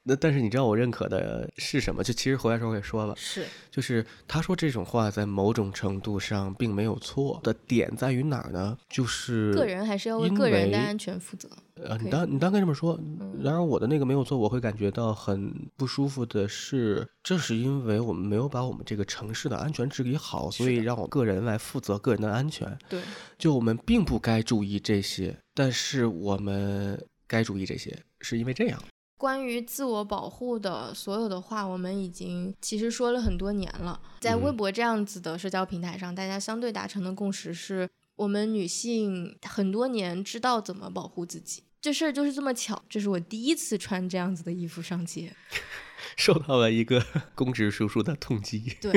那但是你知道我认可的是什么？就其实回来时候我也说了，是，就是他说这种话在某种程度上并没有错的点在于哪儿呢？就是个人还是要为个人的安全负责。呃，你当你当该这么说，嗯然而我的那个没有错，我会感觉到很不舒服的是，正是因为我们没有把我们这个城市的安全治理好，所以让我个人来负责个人的安全。对，就我们并不该注意这些，但是我们该注意这些，是因为这样。关于自我保护的所有的话，我们已经其实说了很多年了。在微嗯博这样子的社交平台上，大家相对达成的共识是，我们女性很多年知道怎么保护自己。这事儿就是这么巧，这是我第一次穿这样子的衣服上街。受到了一个 (laughs) 公职叔叔的痛击。对，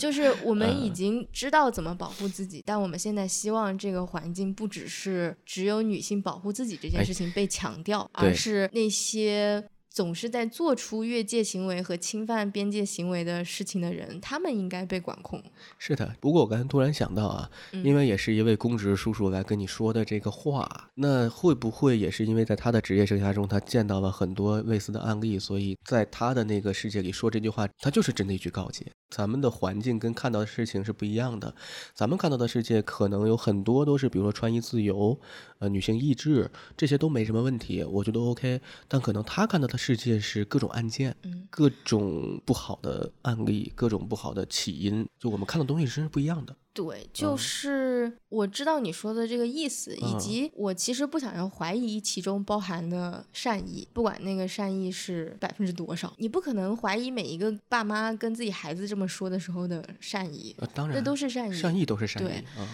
就是我们已嗯经知道怎么保护自己，但我们现在希望这个环境不只是只有女性保护自己这件哎事情被强调，对而是那些总是在做出越界行为和侵犯边界行为的事情的人，他们应该被管控。是的，不过我刚才突然想到啊，嗯因为也是一位公职叔叔来跟你说的这个话，那会不会也是因为在他的职业生涯中，他见到了很多类似的案例，所以在他的那个世界里说这句话，他就是真的一句告诫。咱们的环境跟看到的事情是不一样的，咱们看到的世界可能有很多都是，比如说穿衣自由，呃，女性意志这些都没什么问题，我觉得 OK。但可能他看到的世界是各种案件，嗯，各种不好的案例，各种不好的起因，就我们看的东西是不一样的。对，就嗯是我知道你说的这个意思，以嗯及我其实不想要怀疑其中包含的善意，不管那个善意是百分之多少，你不可能怀疑每一个爸妈跟自己孩子这么说的时候的善意，呃，当然，那都是善意。善意都是善意对啊。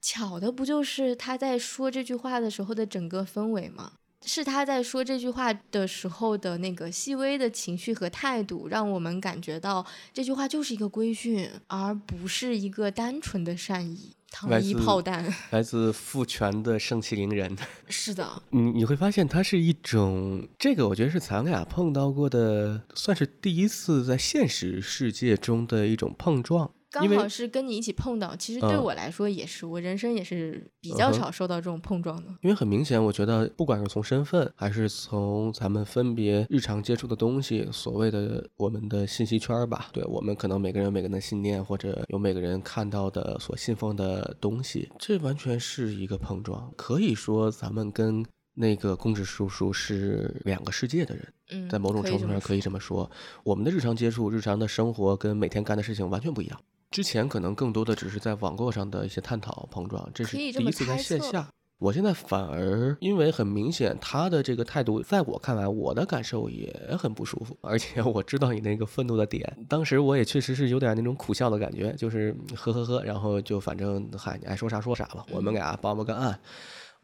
巧的不就是他在说这句话的时候的整个氛围吗？是他在说这句话的时候的那个细微的情绪和态度，让我们感觉到这句话就是一个规训，而不是一个单纯的善意。糖衣炮弹，(laughs) 来自父权的盛气凌人。(laughs) 是的，你你会发现它是一种，这个我觉得是咱俩碰到过的，算是第一次在现实世界中的一种碰撞。刚好是跟你一起碰到，其实对我来说也是，我人生也是比较少受到这种碰撞的。因为很明显，我觉得不管是从身份，还是从咱们分别日常接触的东西，所谓的我们的信息圈吧，对我们可能每个人有每个人的信念，或者有每个人看到的所信奉的东西，这完全是一个碰撞。可以说，咱们跟那个公职叔叔是两个世界的人。嗯，在某种程度上可以这么说，我们的日常接触、日常的生活跟每天干的事情完全不一样。之前可能更多的只是在网络上的一些探讨碰撞，这是第一次在线下。我现在反而因为很明显他的这个态度，在我看来，我的感受也很不舒服。而且我知道你那个愤怒的点，当时我也确实是有点那种苦笑的感觉，就是呵呵呵，然后就反正嗨，你爱说啥说啥吧，我们俩帮帮个案。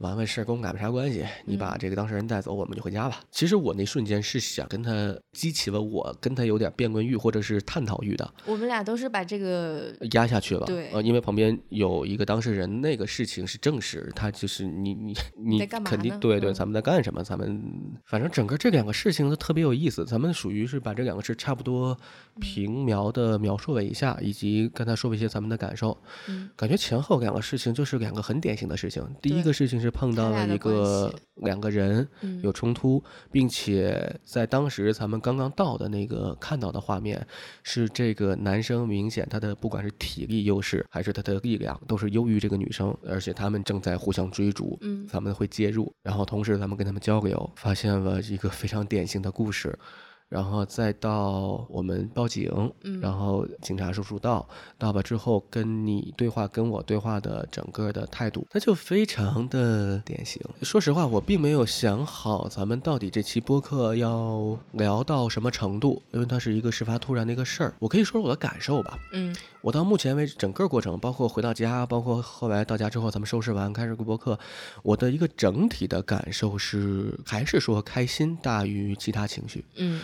完完事儿跟我们没啥关系，你把这个当事人带走，我们就回家吧。其实我那瞬间是想跟他激起了我跟他有点辩论欲或者是探讨欲的。我们俩都是把这个压下去了，对，呃，因为旁边有一个当事人，那个事情是证实，他就是你你你肯定对对，咱们在干什么？咱们反正整个这两个事情都特别有意思，咱们属于是把这两个事差不多平描的描述了一下，以及跟他说了一些咱们的感受。嗯，感觉前后两个事情就是两个很典型的事情。第一个事情是。碰到了一个两个人有冲突，并且在当时咱们刚刚到的那个看到的画面，是这个男生明显他的不管是体力优势还是他的力量都是优于这个女生，而且他们正在互相追逐，嗯，咱们会介入，然后同时咱们跟他们交流，发现了一个非常典型的故事。然后再到我们报警，嗯然后警察叔叔到，到了之后跟你对话，跟我对话的整个的态度，那就非常的典型。说实话，我并没有想好咱们到底这期播客要聊到什么程度，因为它是一个事发突然的一个事儿。我可以说说我的感受吧。嗯，我到目前为止整个过程，包括回到家，包括后来到家之后咱们收拾完开始录播客，我的一个整体的感受是，还是说开心大于其他情绪。嗯。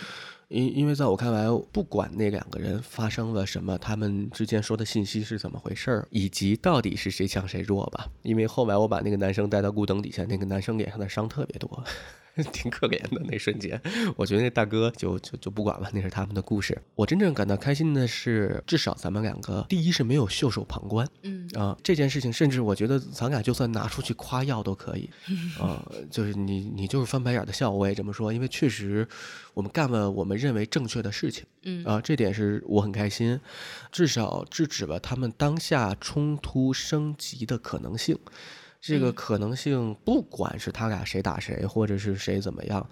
因因为在我看来，不管那两个人发生了什么，他们之间说的信息是怎么回事儿，以及到底是谁强谁弱吧。因为后来我把那个男生带到路灯底下，那个男生脸上的伤特别多。(laughs) 挺可怜的那瞬间，我觉得那大哥就就就不管了，那是他们的故事。我真正感到开心的是，至少咱们两个第一是没有袖手旁观，嗯啊，这件事情甚至我觉得咱俩就算拿出去夸耀都可以，(laughs) 啊，就是你你就是翻白眼的笑，我也这么说，因为确实我们干了我们认为正确的事情，嗯啊，这点是我很开心，至少制止了他们当下冲突升级的可能性。这个可能性，不管是他俩谁打谁，或者是谁怎么样。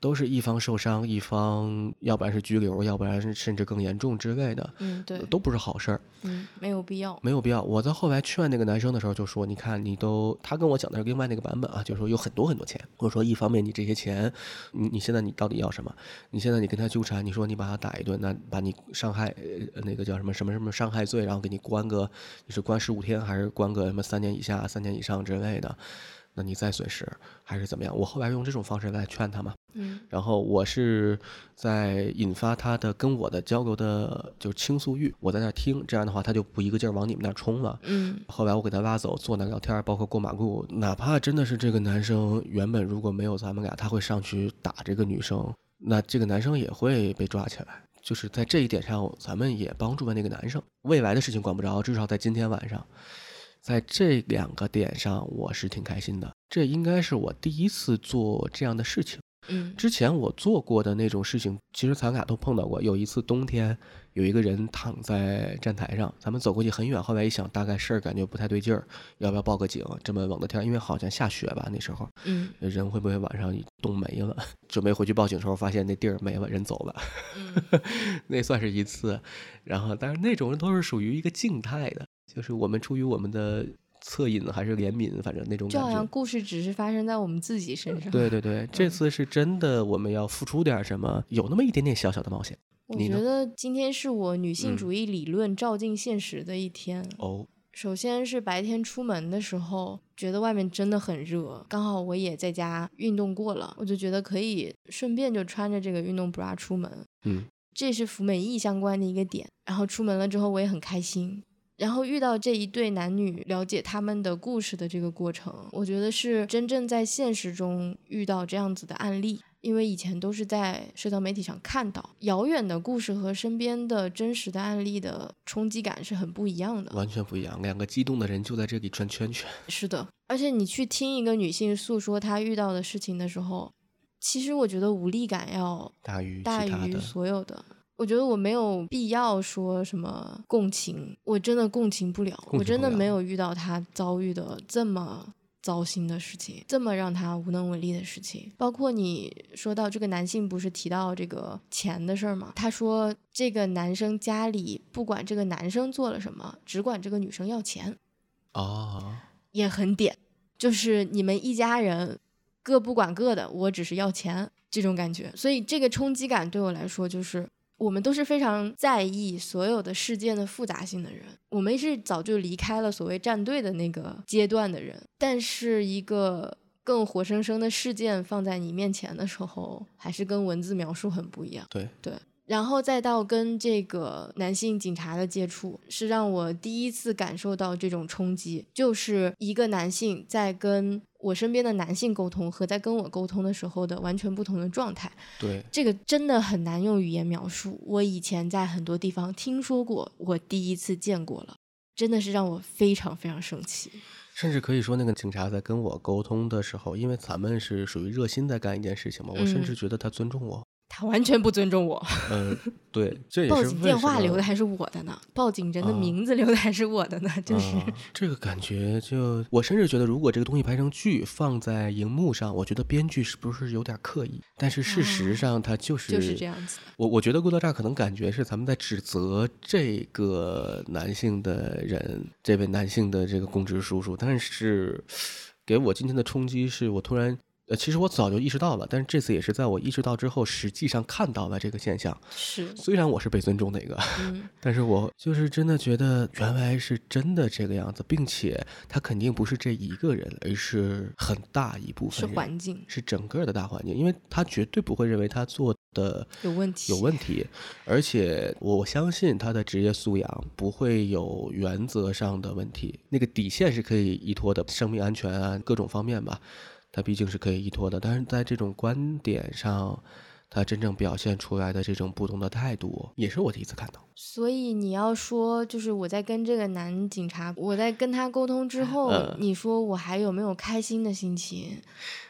都是一方受伤，一方要不然是拘留，要不然是甚至更严重之类的，嗯，对，都不是好事儿，嗯，没有必要，没有必要。我在后来劝那个男生的时候就说：“你看，你都他跟我讲的是另外那个版本啊，就是说有很多很多钱，或者说一方面你这些钱，你你现在你到底要什么？你现在你跟他纠缠，你说你把他打一顿，那把你伤害呃那个叫什么什么什么伤害罪，然后给你关个你是关十五天还是关个什么三年以下、三年以上之类的。”那你再损失还是怎么样？我后来用这种方式来劝他嘛，嗯，然后我是在引发他的跟我的交流的，就是倾诉欲，我在那听，这样的话他就不一个劲儿往你们那冲了，嗯。后来我给他拉走，坐那聊天，包括过马路，哪怕真的是这个男生原本如果没有咱们俩，他会上去打这个女生，那这个男生也会被抓起来。就是在这一点上，咱们也帮助了那个男生。未来的事情管不着，至少在今天晚上。在这两个点上，我是挺开心的。这应该是我第一次做这样的事情。嗯，之前我做过的那种事情，其实咱俩都碰到过。有一次冬天，有一个人躺在站台上，咱们走过去很远，后来一想，大概事儿感觉不太对劲儿，要不要报个警？这么冷的天，因为好像下雪吧那时候。嗯，人会不会晚上冻没了？(laughs) 准备回去报警的时候，发现那地儿没了，人走了。嗯，(laughs) 那算是一次。然后，但是那种人都是属于一个静态的。就是我们出于我们的恻隐还是怜悯，反正那种感觉，就好像故事只是发生在我们自己身上。对对对，这次是真的，我们要付出点什么，有那么一点点小小的冒险。我觉得今天是我女性主义理论照进现实的一天。哦，首先是白天出门的时候，觉得外面真的很热，刚好我也在家运动过了，我就觉得可以顺便就穿着这个运动 bra 出门。嗯，这是服美意相关的一个点。然后出门了之后，我也很开心。然后遇到这一对男女，了解他们的故事的这个过程，我觉得是真正在现实中遇到这样子的案例。因为以前都是在社交媒体上看到遥远的故事和身边的真实的案例的冲击感是很不一样的，完全不一样。两个激动的人就在这里转圈圈。是的，而且你去听一个女性诉说她遇到的事情的时候，其实我觉得无力感要大于大于所有的。我觉得我没有必要说什么共情，我真的共情不了，我真的没有遇到他遭遇的这么。糟心的事情，这么让他无能为力的事情，包括你说到这个男性不是提到这个钱的事儿吗？他说这个男生家里不管这个男生做了什么，只管这个女生要钱，啊，也很点，就是你们一家人各不管各的，我只是要钱这种感觉，所以这个冲击感对我来说就是。我们都是非常在意所有的事件的复杂性的人，我们是早就离开了所谓站队的那个阶段的人。但是一个更活生生的事件放在你面前的时候，还是跟文字描述很不一样。对对，然后再到跟这个男性警察的接触，是让我第一次感受到这种冲击，就是一个男性在跟。我身边的男性沟通和在跟我沟通的时候的完全不同的状态，对这个真的很难用语言描述。我以前在很多地方听说过，我第一次见过了，真的是让我非常非常生气。甚至可以说，那个警察在跟我沟通的时候，因为咱们是属于热心在干一件事情嘛，我甚至觉得他尊重我。他完全不尊重我。(laughs) 嗯，对，这也是报警电话留的还是我的呢，报警人的名字留的还是我的呢，就是这个感觉。就我甚至觉得，如果这个东西拍成剧放在荧幕上，我觉得编剧是不是有点刻意？但是事实上，他就是就是这样子。我我觉得《郭德纲可能感觉是咱们在指责这个男性的人，这位男性的这个公职叔叔，但是给我今天的冲击是我突然。呃，其实我早就意识到了，但是这次也是在我意识到之后，实际上看到了这个现象。是，虽然我是被尊重的一个，(laughs) 但是我就是真的觉得原来是真的这个样子，并且他肯定不是这一个人，而是很大一部分是环境，是整个的大环境，因为他绝对不会认为他做的有问题，有问题，而且我相信他的职业素养不会有原则上的问题，那个底线是可以依托的，生命安全啊，各种方面吧。他毕竟是可以依托的，但是在这种观点上，他真正表现出来的这种不同的态度，也是我第一次看到。所以你要说，就是我在跟这个男警察，我在跟他沟通之后，你说我还有没有开心的心情？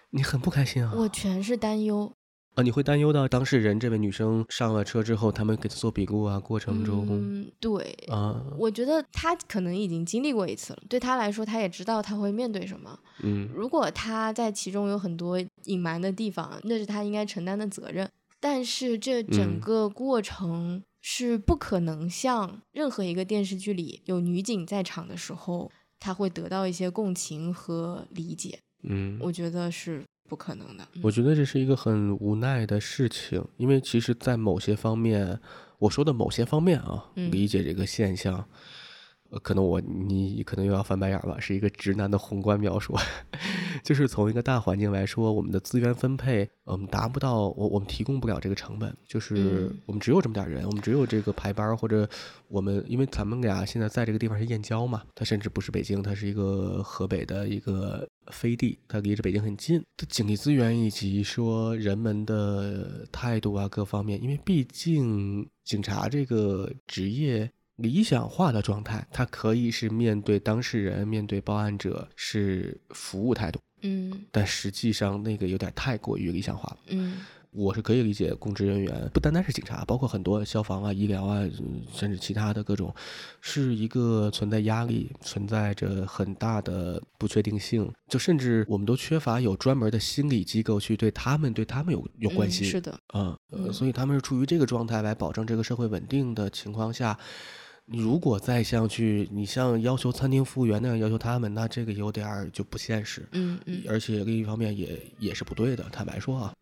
你很不开心啊！我全是担忧。啊，你会担忧到当事人这位女生上了车之后，他们给她做笔录啊，过程中，嗯，对，啊，我觉得她可能已经经历过一次了，对她来说，她也知道她会面对什么，嗯，如果她在其中有很多隐瞒的地方，那是她应该承担的责任，但是这整个过程是不可能像任何一个电视剧里有女警在场的时候，她会得到一些共情和理解，嗯，我觉得是。不可能的，我觉得这是一个很无奈的事情，因为其实，在某些方面，我说的某些方面啊，理解这个现象。可能我你可能又要翻白眼了，是一个直男的宏观描述，(laughs) 就是从一个大环境来说，我们的资源分配，嗯，达不到我我们提供不了这个成本，就是我们只有这么点人，我们只有这个排班或者我们，因为咱们俩现在在这个地方是燕郊嘛，它甚至不是北京，它是一个河北的一个飞地，它离着北京很近，它警力资源以及说人们的态度啊各方面，因为毕竟警察这个职业。理想化的状态，它可以是面对当事人、面对报案者是服务态度，嗯，但实际上那个有点太过于理想化了，嗯，我是可以理解，公职人员不单单是警察，包括很多消防啊、医疗啊，甚至其他的各种，是一个存在压力、存在着很大的不确定性，就甚至我们都缺乏有专门的心理机构去对他们、对他们有有关系，是的，嗯，所以他们是处于这个状态来保证这个社会稳定的情况下。你如果再像去，你像要求餐厅服务员那样要求他们，那这个有点儿就不现实。嗯嗯。而且另一方面也也是不对的，坦白说啊。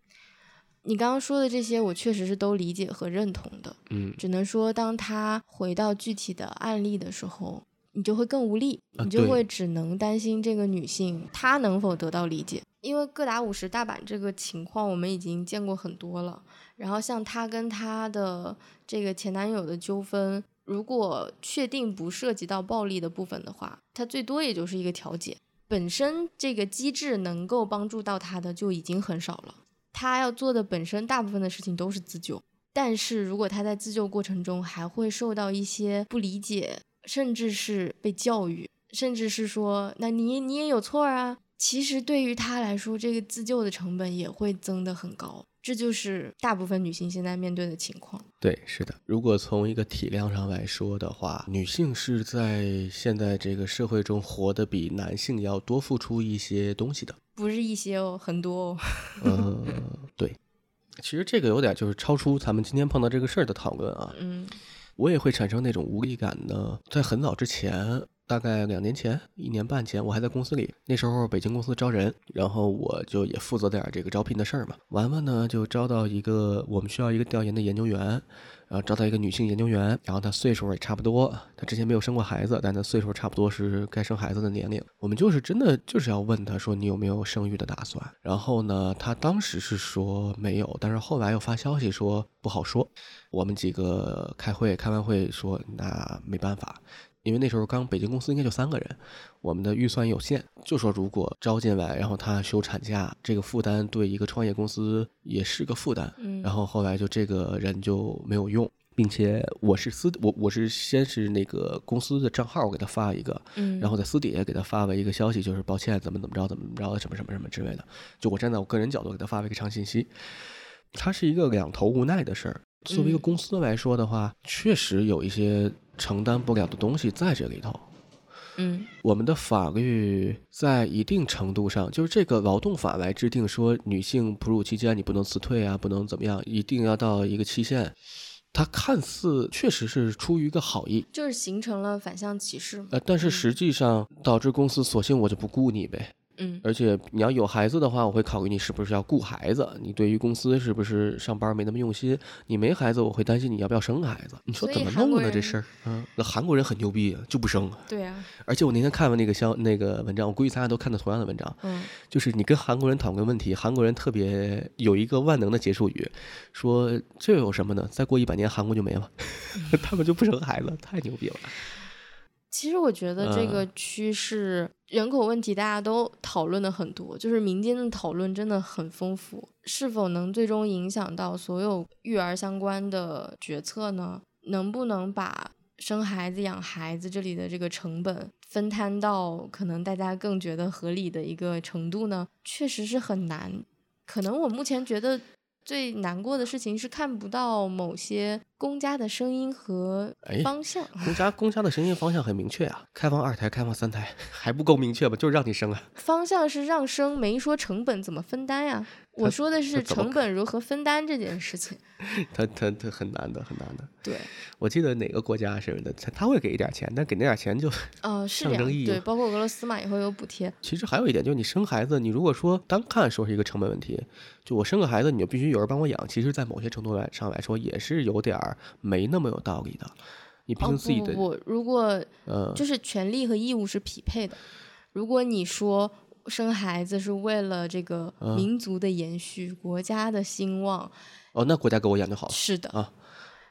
你刚刚说的这些，我确实是都理解和认同的。嗯。只能说，当他回到具体的案例的时候，你就会更无力，啊你就会只能担心这个女性她能否得到理解。因为各打五十大板这个情况，我们已经见过很多了。然后像她跟她的这个前男友的纠纷，如果确定不涉及到暴力的部分的话，它最多也就是一个调解。本身这个机制能够帮助到他的就已经很少了。他要做的本身大部分的事情都是自救，但是如果他在自救过程中还会受到一些不理解，甚至是被教育，甚至是说那你你也有错啊，其实对于他来说，这个自救的成本也会增得很高。这就是大部分女性现在面对的情况。对，是的。如果从一个体量上来说的话，女性是在现在这个社会中活得比男性要多付出一些东西的。不是一些哦，很多哦。(laughs) 嗯，对。其实这个有点就是超出咱们今天碰到这个事儿的讨论啊。嗯我也会产生那种无力感呢。在很早之前，大概两年前、一年半前，我还在公司里，那时候北京公司招人，然后我就也负责点这个招聘的事儿嘛。完了呢，就招到一个我们需要一个调研的研究员，然后招到一个女性研究员，然后她岁数也差不多，她之前没有生过孩子，但她岁数差不多是该生孩子的年龄。我们就是真的就是要问她说你有没有生育的打算？然后呢，她当时是说没有，但是后来又发消息说不好说。我们几个开会，开完会说那没办法，因为那时候刚北京公司应该就三个人，我们的预算有限，就说如果招进来，然后他休产假，这个负担对一个创业公司也是个负担。嗯，然后后来就这个人就没有用，并且我是私我我是先是那个公司的账号我给他发一个，嗯，然后在私底下给他发了一个消息，就是抱歉怎么怎么着怎么怎么着什么什么什么之类的，就我站在我个人角度给他发了一个长信息，他是一个两头无奈的事儿。作为一个嗯公司来说的话，确实有一些承担不了的东西在这里头。嗯我们的法律在一定程度上，就是这个劳动法来制定说，女性哺乳期间你不能辞退啊，不能怎么样，一定要到一个期限。它看似确实是出于一个好意，就是形成了反向歧视。呃，但是嗯实际上导致公司索性我就不雇你呗。嗯而且你要有孩子的话，我会考虑你是不是要顾孩子，你对于公司是不是上班没那么用心。你没孩子，我会担心你要不要生孩子。你说怎么弄呢？这事儿，嗯，那韩国人很牛逼啊，就不生。对啊，而且我那天看完那个消那个文章，我估计大家都看到同样的文章，嗯就是你跟韩国人讨论问题，韩国人特别有一个万能的结束语，说这有什么呢？再过一百年韩国就没了，(laughs) 他们就不生孩子，太牛逼了。其实我觉得这嗯个趋势，人口问题大家都讨论的很多，就是民间的讨论真的很丰富。是否能最终影响到所有育儿相关的决策呢？能不能把生孩子、养孩子这里的这个成本分摊到可能大家更觉得合理的一个程度呢？确实是很难。可能我目前觉得最难过的事情是看不到某些公家的声音和哎方向。公家公家的声音方向很明确啊，开放二胎，开放三胎，(laughs) 还不够明确吗？就是让你生啊。方向是让生，没说成本怎么分担呀。我说的是成本如何分担这件事情。(laughs) 他他他很难的，很难的。对，(laughs) 我记得哪个国家是的，他他会给一点钱，但给那点钱就呃，是这样。象征意义对，包括俄罗斯嘛，也会有补贴。其实还有一点，就是你生孩子，你如果说单看说是一个成本问题，就我生个孩子，你就必须有人帮我养，其实，在某些程度来上来说，也是有点儿没那么有道理的。你毕哦竟自己的，不不不，如果呃，就是权利和义务是匹配的。如果你说生孩子是为了这个嗯民族的延续、国家的兴旺，哦，那国家给我养就好了。是的。啊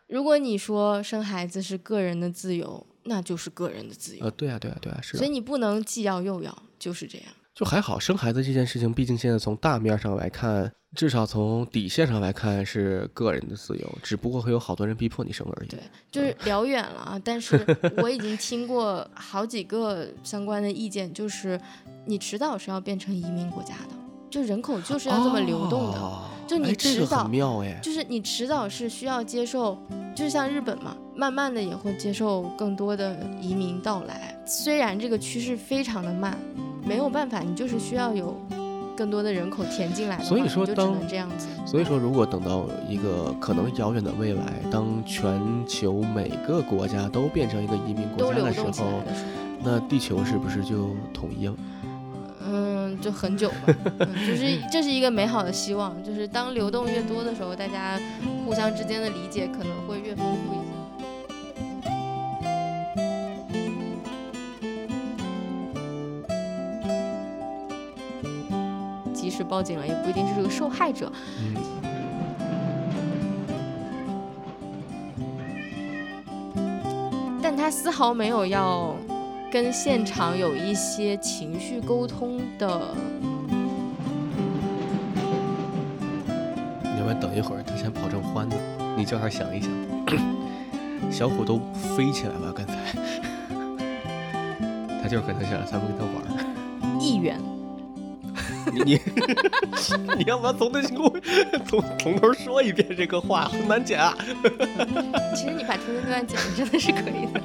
如果你说生孩子是个人的自由，那就是个人的自由。呃，对啊，对啊，对啊，是的，所以你不能既要又要，就是这样。就还好。生孩子这件事情，毕竟现在从大面上来看，至少从底线上来看是个人的自由，只不过会有好多人逼迫你生而已。对，就是聊远了啊。但是我已经听过好几个相关的意见，就是你迟早是要变成移民国家的，就人口就是要这么流动的。哦就你哎这个迟早很妙哎，就是你迟早是需要接受，就是像日本嘛，慢慢的也会接受更多的移民到来。虽然这个趋势非常的慢，没有办法，你就是需要有更多的人口填进来所以说就只当能这样子。所以说，如果等到一个可能遥远的未来，当全球每个国家都变成一个移民国家的时候，那地球是不是就统一了？就很久了 (laughs) 就是这是一个美好的希望就是当流动越多的时候大家互相之间的理解可能会越丰富一些。即使报警了也不一定是这个受害者。但他丝毫没有要跟现场有一些情绪沟通的。你要不要等一会儿？他先跑正欢呢，你叫他想一想。小虎都飞起来了，刚才。他就是可能想让咱们跟他玩。议员。你你你要不要从头从从头说一遍这个话？很难剪啊。其实你把中间那段剪了，真的是可以的。